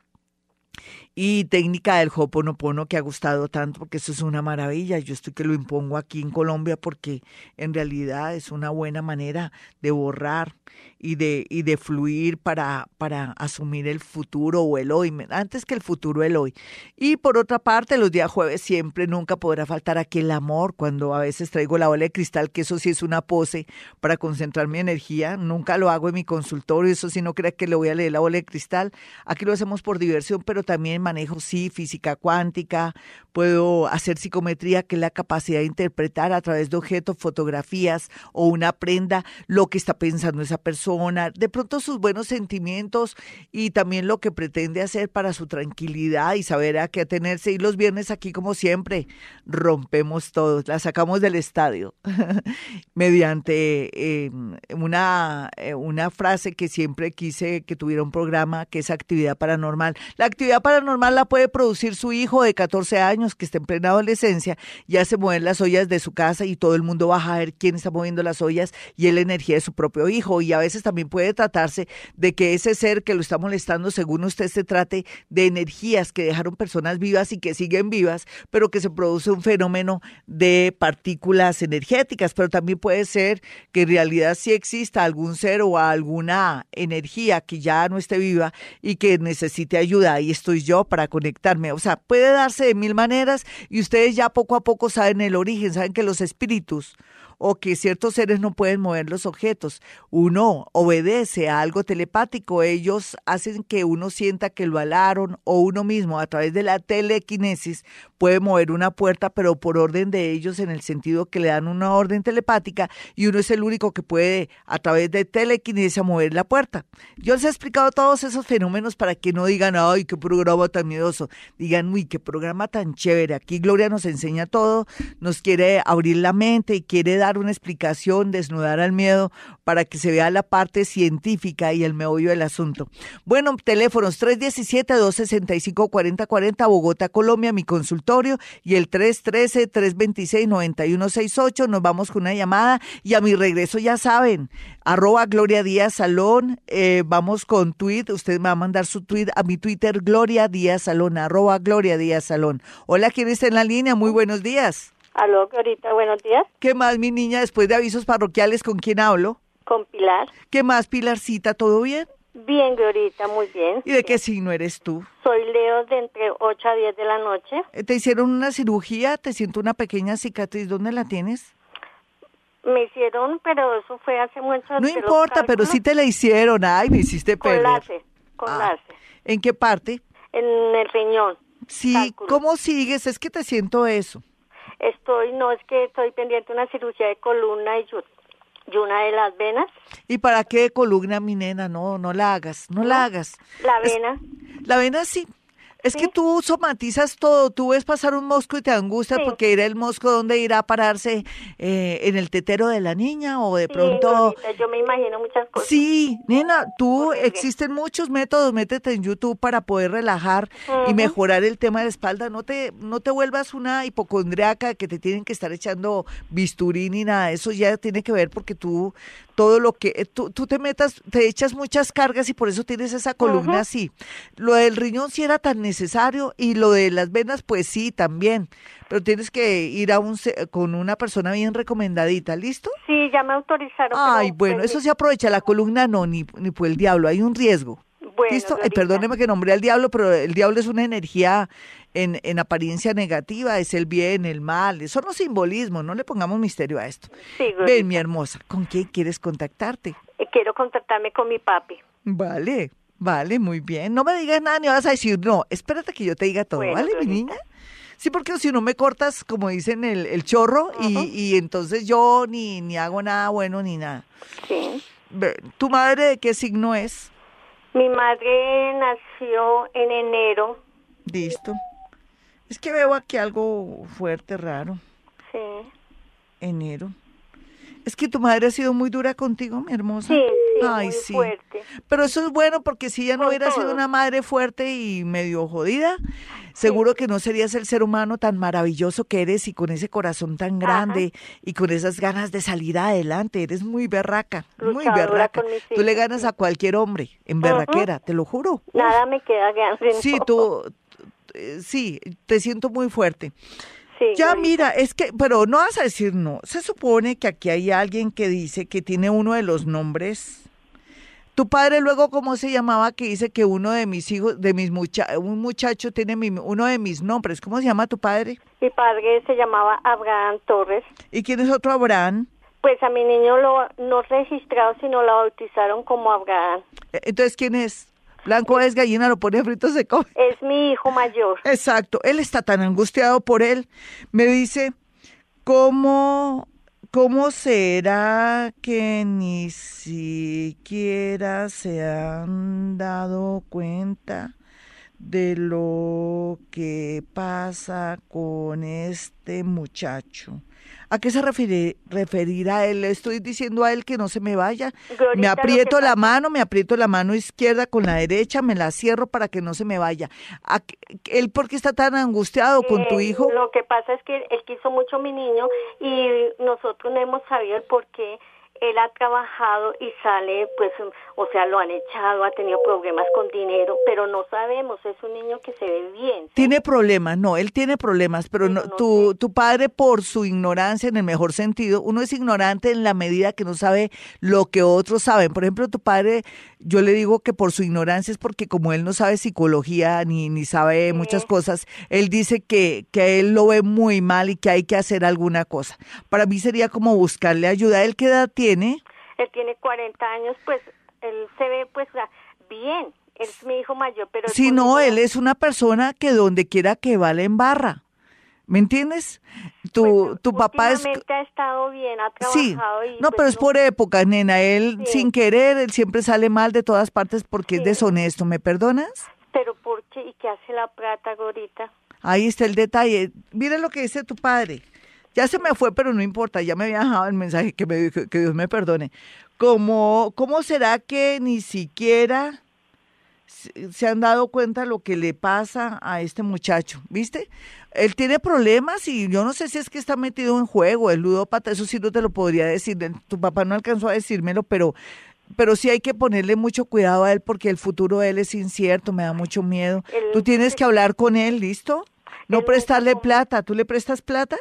Y técnica del Hoponopono que ha gustado tanto porque eso es una maravilla. Yo estoy que lo impongo aquí en Colombia porque en realidad es una buena manera de borrar y de, y de fluir para, para asumir el futuro o el hoy, antes que el futuro el hoy. Y por otra parte, los días jueves siempre nunca podrá faltar aquí el amor, cuando a veces traigo la bola de cristal, que eso sí es una pose para concentrar mi energía, nunca lo hago en mi consultorio, eso sí no crea que le voy a leer la bola de cristal, aquí lo hacemos por diversión, pero también manejo sí física cuántica, puedo hacer psicometría, que es la capacidad de interpretar a través de objetos, fotografías o una prenda lo que está pensando esa persona, de pronto sus buenos sentimientos y también lo que pretende hacer para su tranquilidad y saber a qué atenerse. Y los viernes aquí, como siempre, rompemos todos, la sacamos del estadio mediante em, una, eh, una frase que siempre quise que tuviera un programa, que es actividad paranormal. La actividad paranormal la puede producir su hijo de 14 años que está en plena adolescencia, ya se mueven las ollas de su casa y todo el mundo baja a ver quién está moviendo las ollas y es la energía de su propio hijo. Y a veces también puede tratarse de que ese ser que lo está molestando, según usted, se trate de energías que dejaron personas vivas y que siguen vivas, pero que se produce un fenómeno de partículas energéticas. Pero también puede ser que en realidad sí exista algún ser o alguna energía que ya no esté viva y que necesite ayuda. Ahí estoy yo para conectarme. O sea, puede darse de mil maneras y ustedes ya poco a poco saben el origen, saben que los espíritus o que ciertos seres no pueden mover los objetos. Uno obedece a algo telepático, ellos hacen que uno sienta que lo alaron o uno mismo a través de la telequinesis puede mover una puerta, pero por orden de ellos en el sentido que le dan una orden telepática y uno es el único que puede a través de telequinesis mover la puerta. Yo les he explicado todos esos fenómenos para que no digan, ay, qué programa tan miedoso. Digan, uy, qué programa tan chévere. Aquí Gloria nos enseña todo, nos quiere abrir la mente y quiere dar una explicación, desnudar al miedo para que se vea la parte científica y el meollo del asunto. Bueno, teléfonos 317-265-4040, Bogotá, Colombia, mi consultorio, y el 313-326-9168. Nos vamos con una llamada y a mi regreso ya saben, arroba Gloria Díaz Salón, eh, vamos con tweet, usted me va a mandar su tweet a mi Twitter, Gloria Díaz Salón, arroba Gloria Díaz Salón. Hola, ¿quién está en la línea? Muy buenos días. Aló, Glorita, buenos días. ¿Qué más, mi niña, después de avisos parroquiales, con quién hablo? Con Pilar. ¿Qué más, Pilarcita? ¿Todo bien? Bien, Glorita, muy bien. ¿Y de qué signo eres tú? Soy Leo de entre 8 a 10 de la noche. Eh, ¿Te hicieron una cirugía? ¿Te siento una pequeña cicatriz? ¿Dónde la tienes? Me hicieron, pero eso fue hace mucho No importa, pero sí te la hicieron. Ay, me hiciste con perder. láser, con Ah. láser. ¿En qué parte? En el riñón. Sí, Cálculo. ¿cómo sigues? Es que te siento eso. Estoy, no es que estoy pendiente de una cirugía de columna y, una de las venas. ¿Y para qué columna, mi nena? No, no la hagas, no, la hagas. La Es- vena. La vena sí. Es que tú somatizas todo, tú ves pasar un mosco y te angustias Sí. porque era el mosco donde irá a pararse eh, en el tetero de la niña o de pronto... Yo me imagino muchas cosas. Sí, nena, tú existen muchos métodos, métete en YouTube para poder relajar y mejorar el tema de la espalda. No te, no te vuelvas una hipocondriaca que te tienen que estar echando bisturí ni nada. Eso ya tiene que ver porque tú, todo lo que, eh, tú, tú te metas, te echas muchas cargas y por eso tienes esa columna así. Lo del riñón sí era tan necesario y lo de las venas, pues sí, también. Pero tienes que ir a un, con una persona bien recomendadita, ¿listo? Sí, ya me autorizaron. Ay, bueno, pues, eso se aprovecha. La columna no, ni, ni por el diablo. Hay un riesgo. Bueno, ¿Listo? Ay, Glorita. perdóneme que nombré al diablo, pero el diablo es una energía en, en apariencia negativa, es el bien, el mal. Son los simbolismos, no le pongamos misterio a esto. Sí. Ven, mi hermosa, ¿con quién quieres contactarte? Eh, Quiero contactarme con mi papi. Vale, vale, muy bien. No me digas nada ni vas a decir, no, espérate que yo te diga todo, Bueno, ¿vale, mi niña? Sí, porque si no me cortas, como dicen, el, el chorro y, y entonces yo ni, ni hago nada bueno ni nada. Sí. ¿Tu madre de qué signo es? Mi madre nació en enero. Listo. Es que veo aquí algo fuerte, raro. Sí. Enero. Es que tu madre ha sido muy dura contigo, mi hermosa. Sí, sí, Ay, muy sí. fuerte. Pero eso es bueno porque si ella no hubiera sido una madre fuerte y medio jodida, seguro que no serías el ser humano tan maravilloso que eres y con ese corazón tan grande y con esas ganas de salir adelante. Eres muy berraca, muy berraca. Tú le ganas a cualquier hombre en berraquera, te lo juro. Uf. Nada me queda grande. Sí, tú, eh, sí, te siento muy fuerte. Ya mira, es que, pero no vas a decir no. Se supone que aquí hay alguien que dice que tiene uno de los nombres. Tu padre luego, ¿cómo se llamaba? Que dice que uno de mis hijos, de mis mucha un muchacho tiene uno de mis nombres. ¿Cómo se llama tu padre? Mi padre se llamaba Abraham Torres. ¿Y quién es otro Abraham? Pues a mi niño lo, no registrado, sino lo bautizaron como Abraham. E, entonces, ¿quién es? Blanco es gallina, lo pone frito, se come. Es mi hijo mayor. Exacto. Él está tan angustiado por él. Me dice, ¿cómo, cómo será que ni siquiera se han dado cuenta de lo que pasa con este muchacho? ¿A qué se referirá él? Le estoy diciendo a él que no se me vaya. me aprieto la mano, me aprieto la mano izquierda con la derecha, me la cierro para que no se me vaya. ¿Él por qué está tan angustiado con tu hijo? Lo que pasa es que él quiso mucho a mi niño y nosotros no hemos sabido el por qué él ha trabajado y sale, pues, o sea, lo han echado, ha tenido problemas con dinero, pero no sabemos, es un niño que se ve bien. Tiene problemas, no, él tiene problemas, pero, no, tu, tu padre por su ignorancia en el mejor sentido, uno es ignorante en la medida que no sabe lo que otros saben. Por ejemplo, tu padre, yo le digo que por su ignorancia es porque como él no sabe psicología ni, ni sabe muchas cosas, él dice que, que él lo ve muy mal y que hay que hacer alguna cosa. Para mí sería como buscarle ayuda. ¿Él qué edad tiene? Él tiene 40 años, pues él se ve pues bien. es mi hijo mayor, pero... Sí, no, él es una persona que donde quiera que va en barra. ¿Me entiendes? Tu, tu papá es... ha estado bien, ha trabajado sí. no, pero es por época, nena. Él sin querer, él siempre sale mal de todas partes porque es deshonesto. ¿Me perdonas? Pero ¿por qué? ¿Y qué hace la plata, Gorita? Ahí está el detalle. Mira lo que dice tu padre. Ya se me fue, pero no importa, ya me había dejado el mensaje que, me, que Dios me perdone. ¿Cómo, ¿Cómo será que ni siquiera se han dado cuenta lo que le pasa a este muchacho? ¿Viste? Él tiene problemas y yo no sé si es que está metido en juego, el ludópata, eso sí no te lo podría decir. Tu papá no alcanzó a decírmelo, pero pero sí hay que ponerle mucho cuidado a él porque el futuro de él es incierto, me da mucho miedo. Tú tienes que hablar con él, ¿listo? No prestarle plata. ¿Tú le prestas plata?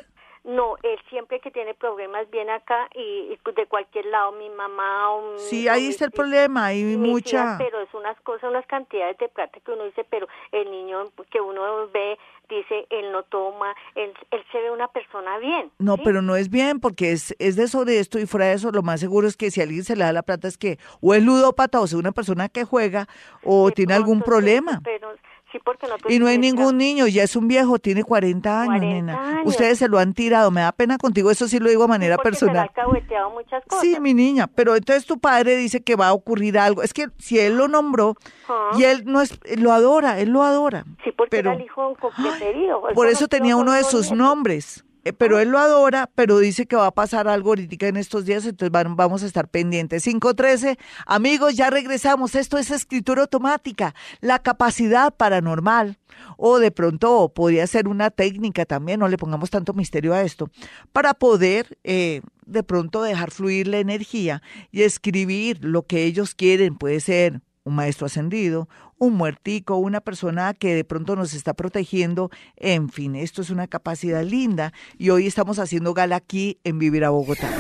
No, él siempre que tiene problemas viene acá y, de cualquier lado, mi mamá o Sí, ahí está el problema, hay mucha... pero es unas cosas, unas cantidades de plata que uno dice, pero el niño que uno ve, dice, él no toma, él, él se ve una persona bien. No, pero no es bien porque es, es de sobre esto y fuera de eso, lo más seguro es que si alguien se le da la plata es que o es ludópata o es una persona que juega o tiene algún problema. Pero, porque y no hay ningún niño, ya es un viejo, tiene 40 años, nena. Ustedes se lo han tirado, me da pena contigo, eso sí lo digo a manera personal. muchas cosas. Sí, mi niña, pero entonces tu padre dice que va a ocurrir algo. Es que si él lo nombró y él no es, lo adora, él lo adora. Sí, porque pero, era el hijo Por eso tenía uno de sus nombres. Eh, pero él lo adora, pero dice que va a pasar algo ahorita en estos días, entonces vamos a estar pendientes. 513, amigos, ya regresamos. Esto es escritura automática, la capacidad paranormal. O de pronto podría ser una técnica también, no le pongamos tanto misterio a esto, para poder eh, de pronto dejar fluir la energía y escribir lo que ellos quieren. Puede ser un maestro ascendido, un muertico, una persona que de pronto nos está protegiendo. En fin, esto es una capacidad linda y hoy estamos haciendo gala aquí en Vivir a Bogotá.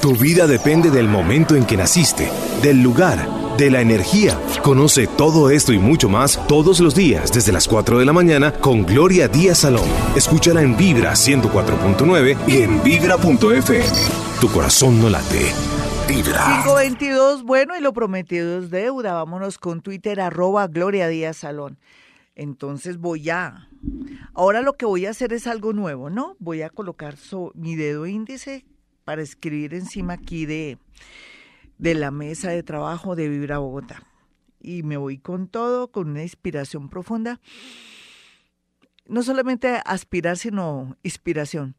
Tu vida depende del momento en que naciste, del lugar, de la energía. Conoce todo esto y mucho más todos los días desde las 4 de la mañana con Gloria Díaz Salón. Escúchala en Vibra 104.9 y en vibra.fm. Tu corazón no late 522, bueno, y lo prometido es deuda. Vámonos con Twitter, arroba Gloria Díaz Salón. Entonces voy a... Ahora lo que voy a hacer es algo nuevo, ¿no? Voy a colocar mi dedo índice para escribir encima aquí de, de la mesa de trabajo de Vibra Bogotá. Y me voy con todo, con una inspiración profunda. No solamente aspirar, sino inspiración.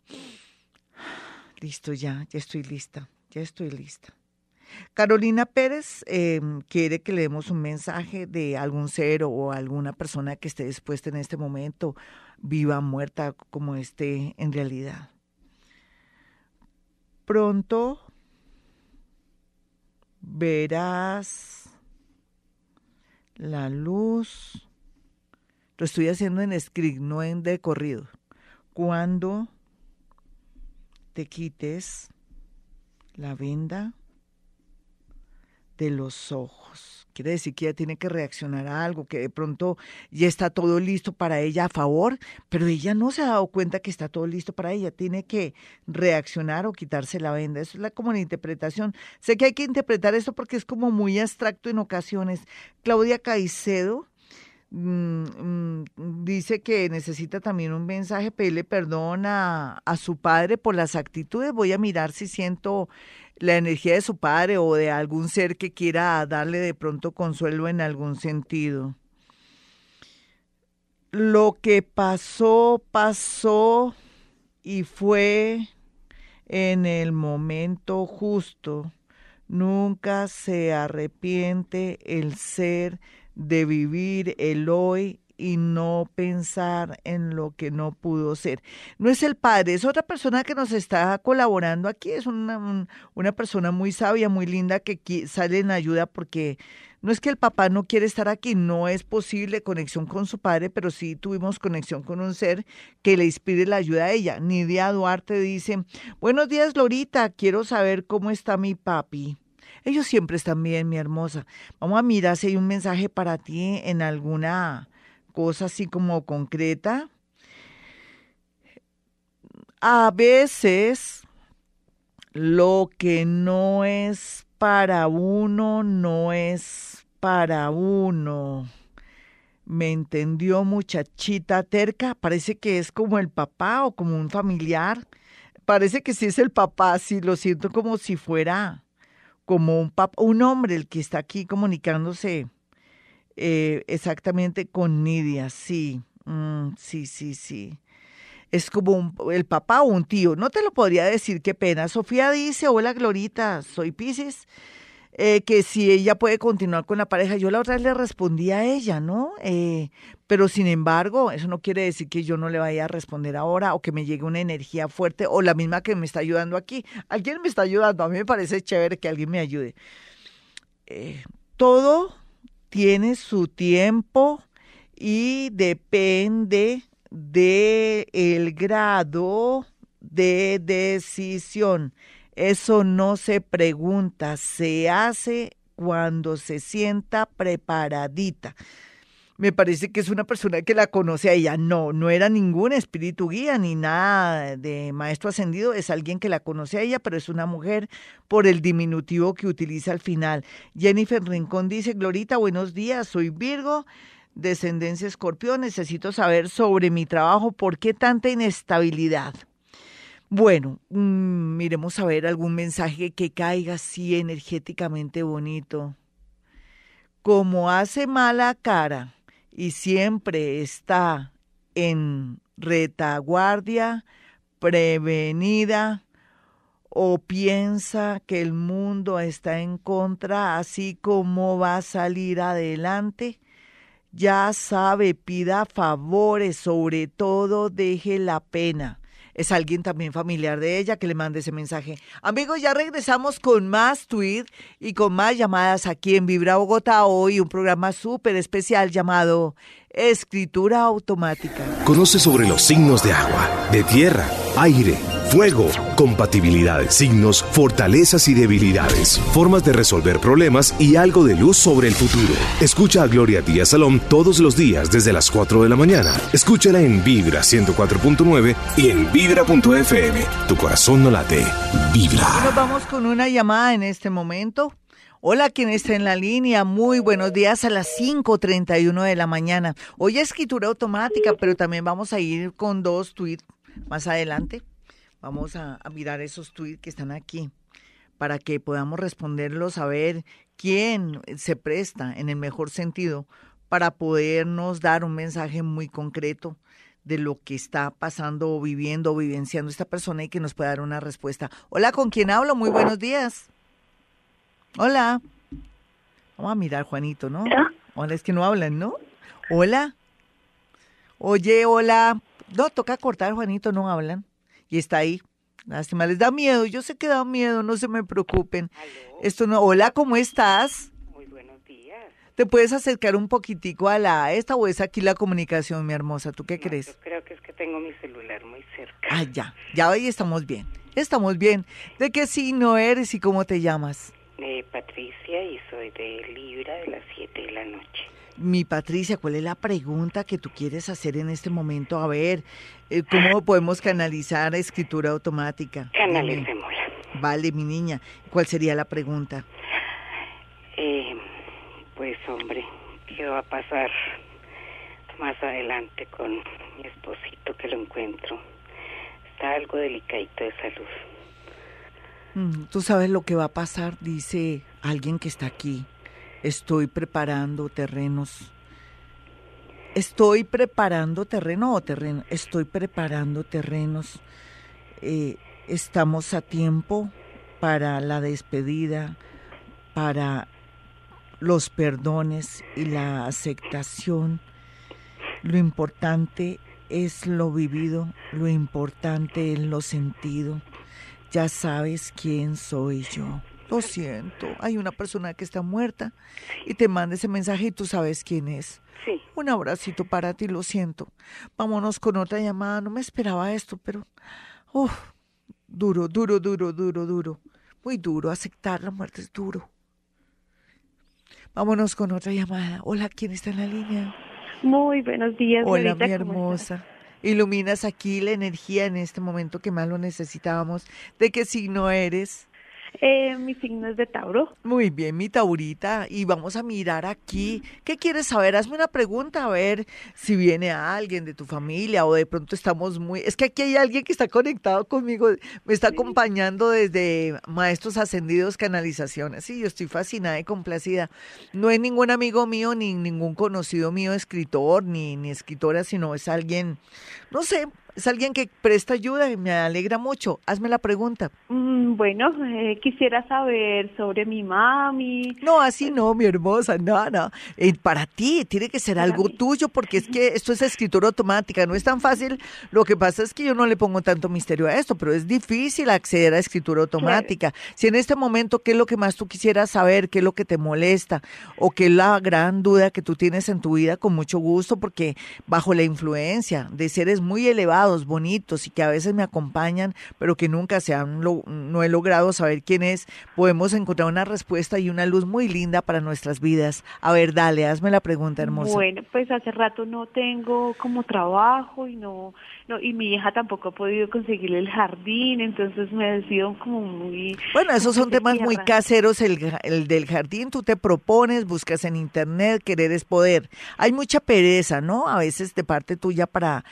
Listo, ya, ya estoy lista, ya estoy lista. Carolina Pérez em, quiere que le demos un mensaje de algún ser o alguna persona que esté dispuesta en este momento, viva, muerta, como esté en realidad. Pronto verás la luz Lo estoy haciendo en script, no en de corrido. Cuando te quites la venda de los ojos. Quiere decir que ella tiene que reaccionar a algo, que de pronto ya está todo listo para ella a favor, pero ella no se ha dado cuenta que está todo listo para ella. Tiene que reaccionar o quitarse la venda. Eso es la, como la interpretación. Sé que hay que interpretar esto porque es como muy abstracto en ocasiones. Claudia Caicedo Mm, mm, dice que necesita también un mensaje, pedirle perdón a, a, su padre por las actitudes. Voy a mirar si siento la energía de su padre o de algún ser que quiera darle de pronto consuelo en algún sentido. Lo que pasó, pasó y fue en el momento justo. Nunca se arrepiente el ser de vivir el hoy y no pensar en lo que no pudo ser. No es el padre, es otra persona que nos está colaborando aquí, es una, una persona muy sabia, muy linda que sale en ayuda porque no es que el papá no quiere estar aquí, no es posible conexión con su padre, pero sí tuvimos conexión con un ser que le inspire la ayuda a ella. Nidia Duarte dice, buenos días Lorita, quiero saber cómo está mi papi. Ellos siempre están bien, mi hermosa. Vamos a mirar si hay un mensaje para ti en alguna cosa así como concreta. A veces lo que no es para uno no es para uno. ¿Me entendió muchachita terca? Parece que es como el papá o como un familiar. Parece que sí es el papá, sí, lo siento como si fuera como un, un hombre el que está aquí comunicándose eh, exactamente con Nidia, sí, mm, sí, sí, sí. Es como el papá o un tío, no te lo podría decir, qué pena. Sofía dice, hola Glorita, soy Pisces eh, que si ella puede continuar con la pareja. Yo la otra vez le respondí a ella, ¿no? Eh, pero sin embargo, eso no quiere decir que yo no le vaya a responder ahora o que me llegue una energía fuerte o la misma que me está ayudando aquí. Alguien me está ayudando, a mí me parece chévere que alguien me ayude. Eh, todo tiene su tiempo y depende del el grado de decisión. Eso no se pregunta, se hace cuando se sienta preparadita. Me parece que es una persona que la conoce a ella. No, no era ningún espíritu guía ni nada de maestro ascendido. Es alguien que la conoce a ella, pero es una mujer por el diminutivo que utiliza al final. Jennifer Rincón dice, Glorita, buenos días, soy Virgo, descendencia escorpión. Necesito saber sobre mi trabajo. ¿Por qué tanta inestabilidad? Bueno, mm, miremos a ver algún mensaje que caiga así energéticamente bonito. Como hace mala cara y siempre está en retaguardia, prevenida, o piensa que el mundo está en contra, así como va a salir adelante, ya sabe, pida favores, sobre todo deje la pena es alguien también familiar de ella que le mande ese mensaje. Amigos, ya regresamos con más tweets y con más llamadas aquí en Vibra Bogotá hoy, un programa súper especial llamado Escritura Automática. Conoce sobre los signos de agua, de tierra, aire Fuego, compatibilidades, signos, fortalezas y debilidades, formas de resolver problemas y algo de luz sobre el futuro. Escucha a Gloria Díaz Salón todos los días desde las 4 de la mañana. Escúchala en Vibra 104.9 y en Vibra.fm. Tu corazón no late, vibra. Nos vamos con una llamada en este momento. Hola, quien está en la línea, muy buenos días a las 5.31 de la mañana. Hoy escritura automática, pero también vamos a ir con dos tweets más adelante. Vamos a, mirar esos tweets que están aquí para que podamos responderlos, a ver quién se presta en el mejor sentido para podernos dar un mensaje muy concreto de lo que está pasando o viviendo o vivenciando esta persona y que nos pueda dar una respuesta. Hola, ¿con quién hablo? Muy buenos días. Hola. Vamos a mirar, Juanito, ¿no? Hola, es que no hablan, ¿no? Hola. Oye, hola. No, toca cortar, Juanito, no hablan y está ahí. Lástima, les da miedo. Yo sé que da miedo, no se me preocupen. Esto no. Hola, ¿cómo estás? Muy buenos días. ¿Te puedes acercar un poquitico a la esta o es aquí la comunicación, mi hermosa? ¿Tú qué crees? Yo creo que es que tengo mi celular muy cerca. Ah, ya, ya hoy estamos bien. Estamos bien. ¿De qué signo eres y cómo te llamas? Eh, Patricia y soy de Libra de las 7 de la noche. Mi Patricia, ¿cuál es la pregunta que tú quieres hacer en este momento? A ver, eh, ¿cómo podemos canalizar escritura automática? Canalicémosla. Vale, mi niña. ¿Cuál sería la pregunta? Eh, pues hombre, ¿qué va a pasar más adelante con mi esposito que lo encuentro? Está algo delicadito de salud. Tú sabes lo que va a pasar, dice alguien que está aquí. Estoy preparando terrenos. Estoy preparando terreno o terreno. Estoy preparando terrenos. Eh, estamos a tiempo para la despedida, para los perdones y la aceptación. Lo importante es lo vivido, lo importante es lo sentido. Ya sabes quién soy yo. Lo siento, hay una persona que está muerta y te manda ese mensaje y tú sabes quién es. Sí. Un abracito para ti, lo siento. Vámonos con otra llamada. No me esperaba esto, pero... Uf, duro, duro, duro, duro, duro. Muy duro. Aceptar la muerte es duro. Vámonos con otra llamada. Hola, ¿quién está en la línea? Muy buenos días. Hola, mi ¿cómo hermosa. Iluminas aquí la energía en este momento que más lo necesitábamos. ¿De qué signo eres? Eh, mi signo es de Tauro. Muy bien, mi Taurita. Y vamos a mirar aquí. ¿Qué quieres saber? Hazme una pregunta a ver si viene alguien de tu familia o de pronto estamos muy... Es que aquí hay alguien que está conectado conmigo, me está acompañando desde Maestros Ascendidos Canalizaciones. Sí, yo estoy fascinada y complacida. No es ningún amigo mío ni ningún conocido mío escritor ni, ni escritora, sino es alguien, no sé, es alguien que presta ayuda y me alegra mucho. Hazme la pregunta. Mm, bueno, eh, quisiera saber sobre mi mami. No, así no, mi hermosa, no, no. Eh, para ti tiene que ser Para algo mí. tuyo porque es que esto es escritura automática, no es tan fácil. Lo que pasa es que yo no le pongo tanto misterio a esto, pero es difícil acceder a escritura automática. Si en este momento, ¿qué es lo que más tú quisieras saber? ¿Qué es lo que te molesta? ¿O qué es la gran duda que tú tienes en tu vida? Con mucho gusto, porque bajo la influencia de seres muy elevados, bonitos y que a veces me acompañan, pero que nunca se han lo- no he logrado saber quién es, podemos encontrar una respuesta y una luz muy linda para nuestras vidas. A ver, dale, hazme la pregunta hermosa. Bueno, pues hace rato no tengo como trabajo y no, no y mi hija tampoco ha podido conseguirle el jardín, entonces me ha sido como muy Bueno, esos son temas muy caseros, el, el del jardín, tú te propones, buscas en internet, querer es poder. Hay mucha pereza, ¿no? A veces de parte tuya para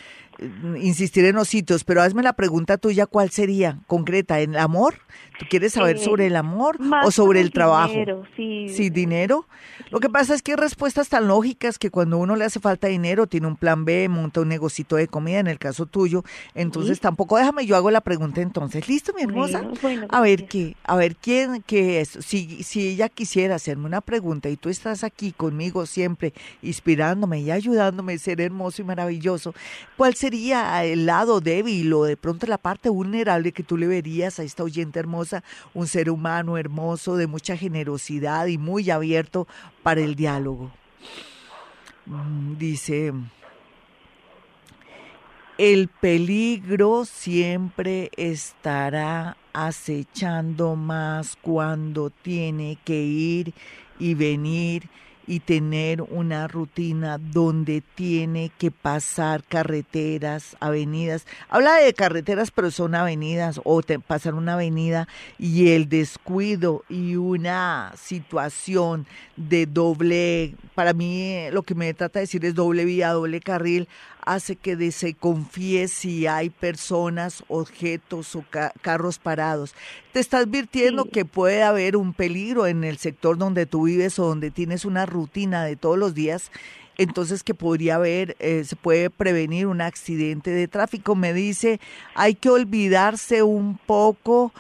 insistir en los sitios, pero hazme la pregunta tuya, ¿cuál sería? Concreta, ¿el amor? ¿Tú quieres saber Eh, sobre el amor o sobre el trabajo? dinero, sí. Sí, dinero. Lo que pasa es que hay respuestas tan lógicas que cuando uno le hace falta dinero, tiene un plan B, monta un negocito de comida, en el caso tuyo. Entonces Sí. tampoco déjame, yo hago la pregunta entonces. ¿Listo, mi hermosa? Bueno, bueno, a ver qué, a ver quién, qué es. Si, si ella quisiera hacerme una pregunta y tú estás aquí conmigo siempre, inspirándome y ayudándome a ser hermoso y maravilloso, ¿cuál sería el lado débil o de pronto la parte vulnerable que tú le verías a esta oyente hermosa? Un ser humano hermoso, de mucha generosidad y muy abierto para el diálogo. Mm, Dice, el peligro siempre estará acechando más cuando tiene que ir y venir y tener una rutina donde tiene que pasar carreteras, avenidas. Habla de carreteras, pero son avenidas o te- pasar una avenida y el descuido y una situación de doble, para mí eh, lo que me trata de decir es doble vía, doble carril, hace que de- se confíe si hay personas, objetos o ca- carros parados. Te está advirtiendo Sí. que puede haber un peligro en el sector donde tú vives o donde tienes una rutina de todos los días. Entonces que podría haber, eh, se puede prevenir un accidente de tráfico. Me dice, hay que olvidarse un poco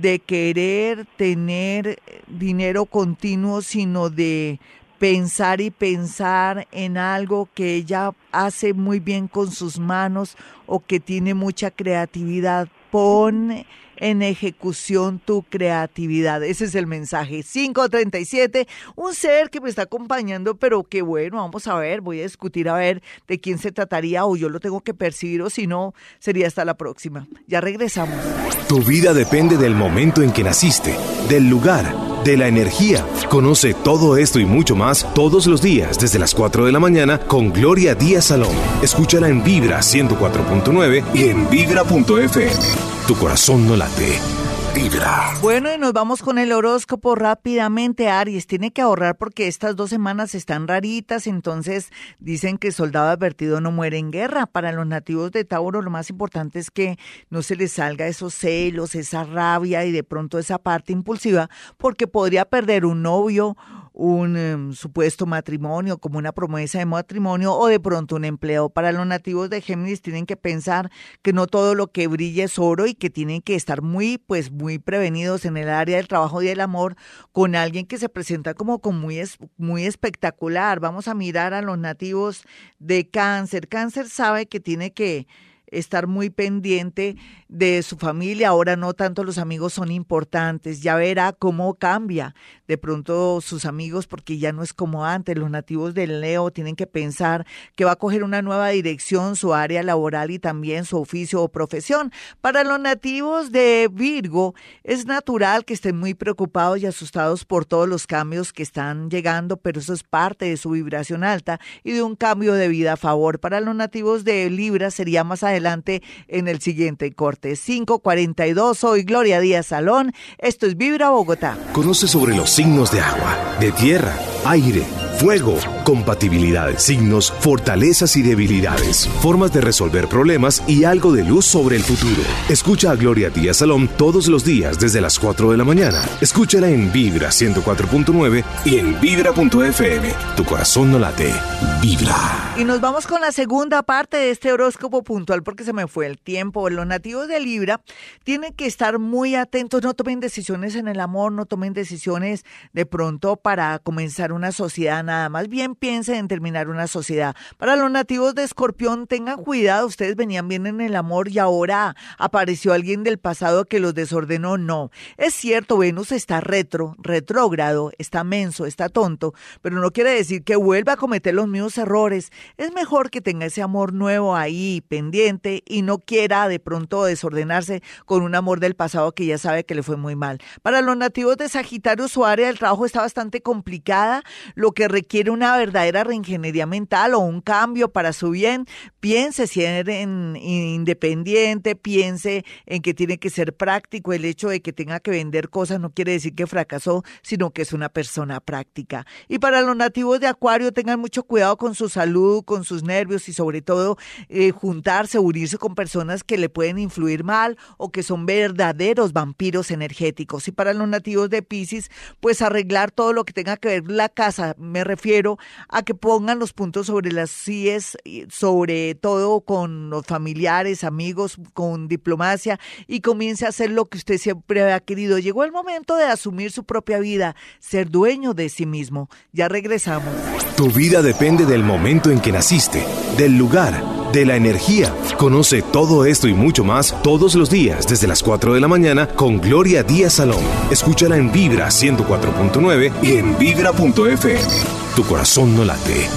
de querer tener eh, dinero continuo, sino de pensar y pensar en algo que ella hace muy bien con sus manos o que tiene mucha creatividad pon en ejecución tu creatividad. Ese es el mensaje. 537, un ser que me está acompañando, pero qué bueno, vamos a ver, voy a discutir a ver de quién se trataría o yo lo tengo que percibir o si no, sería hasta la próxima. Ya regresamos. Tu vida depende del momento en que naciste, del lugar, de la energía. Conoce todo esto y mucho más todos los días desde las 4 de la mañana con Gloria Díaz Salón. Escúchala en Vibra 104.9 y en vibra.fm. Tu corazón no late. Bueno, y nos vamos con el horóscopo rápidamente. Aries tiene que ahorrar porque estas dos semanas están raritas. Entonces dicen que soldado advertido no muere en guerra. Para los nativos de Tauro, lo más importante es que no se les salga esos celos, esa rabia y de pronto esa parte impulsiva, porque podría perder un novio un em, supuesto matrimonio, como una promesa de matrimonio o de pronto un empleo. Para los nativos de Géminis tienen que pensar que no todo lo que brilla es oro y que tienen que estar muy, pues, muy prevenidos en el área del trabajo y del amor con alguien que se presenta como, como muy, muy espectacular. Vamos a mirar a los nativos de Cáncer. Cáncer sabe que tiene que estar muy pendiente de su familia. Ahora no tanto los amigos son importantes. Ya verá cómo cambia de pronto sus amigos porque ya no es como antes. Los nativos del Leo tienen que pensar que va a coger una nueva dirección, su área laboral y también su oficio o profesión. Para los nativos de Virgo es natural que estén muy preocupados y asustados por todos los cambios que están llegando, pero eso es parte de su vibración alta y de un cambio de vida a favor. Para los nativos de Libra sería más adelante en el siguiente corte. 542, soy Gloria Díaz Salón. Esto es Vibra Bogotá. Conoce sobre los signos de agua, de tierra, aire, fuego, compatibilidades, signos, fortalezas y debilidades, formas de resolver problemas y algo de luz sobre el futuro. Escucha a Gloria Díaz Salón todos los días desde las 4 de la mañana. Escúchala en Vibra 104.9 y en vibra.fm. Tu corazón no late. Vibra. Y nos vamos con la segunda parte de este horóscopo puntual porque se me fue el tiempo. Los nativos de Libra tienen que estar muy atentos, no tomen decisiones en el amor, no tomen decisiones de pronto para comenzar una sociedad nada, más bien piensen en terminar una sociedad. Para los nativos de Escorpión, tengan cuidado, ustedes venían bien en el amor y ahora apareció alguien del pasado que los desordenó. No, es cierto, Venus está retro, retrógrado, está menso, está tonto, pero no quiere decir que vuelva a cometer los mismos errores. Es mejor que tenga ese amor nuevo ahí pendiente y no quiera de pronto desordenarse con un amor del pasado que ya sabe que le fue muy mal. Para los nativos de Sagitario, su área del trabajo está bastante complicada, lo que requiere una verdadera reingeniería mental o un cambio para su bien. Piense si en independiente, piense en que tiene que ser práctico. El hecho de que tenga que vender cosas no quiere decir que fracasó, sino que es una persona práctica. Y para los nativos de Acuario, tengan mucho cuidado con su salud, con sus nervios y sobre todo eh, juntarse, unirse con personas que le pueden influir mal o que son verdaderos vampiros energéticos. Y para los nativos de Pisces, pues arreglar todo lo que tenga que ver la casa. Me refiero a que pongan los puntos sobre las CIES, sobre todo con los familiares, amigos, con diplomacia y comience a hacer lo que usted siempre había querido. Llegó el momento de asumir su propia vida, ser dueño de sí mismo. Ya regresamos. Tu vida depende del momento en que naciste, del lugar, de la energía. Conoce todo esto y mucho más todos los días desde las 4 de la mañana con Gloria Díaz Salón. Escúchala en Vibra 104.9 y en vibra.fm. Tu corazón no late.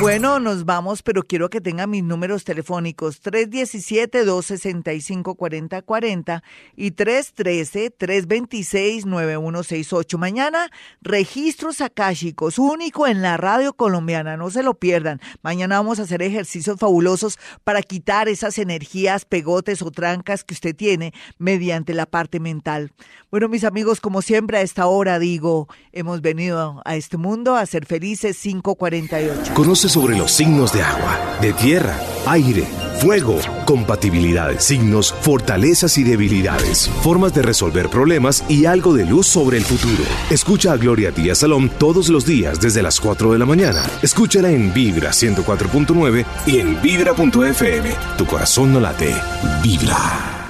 Bueno, nos vamos, pero quiero que tengan mis números telefónicos 317-265-4040 y 313-326-9168. Mañana, registros akáshicos, único en la radio colombiana, no se lo pierdan. Mañana vamos a hacer ejercicios fabulosos para quitar esas energías, pegotes o trancas que usted tiene mediante la parte mental. Bueno, mis amigos, como siempre a esta hora digo, hemos venido a este mundo a ser felices 548. Conoce sobre los signos de agua, de tierra, aire, fuego, compatibilidades, signos, fortalezas y debilidades, formas de resolver problemas y algo de luz sobre el futuro. Escucha a Gloria Díaz Salón todos los días desde las 4 de la mañana. Escúchala en Vibra 104.9 y en vibra.fm. Tu corazón no late. Vibra.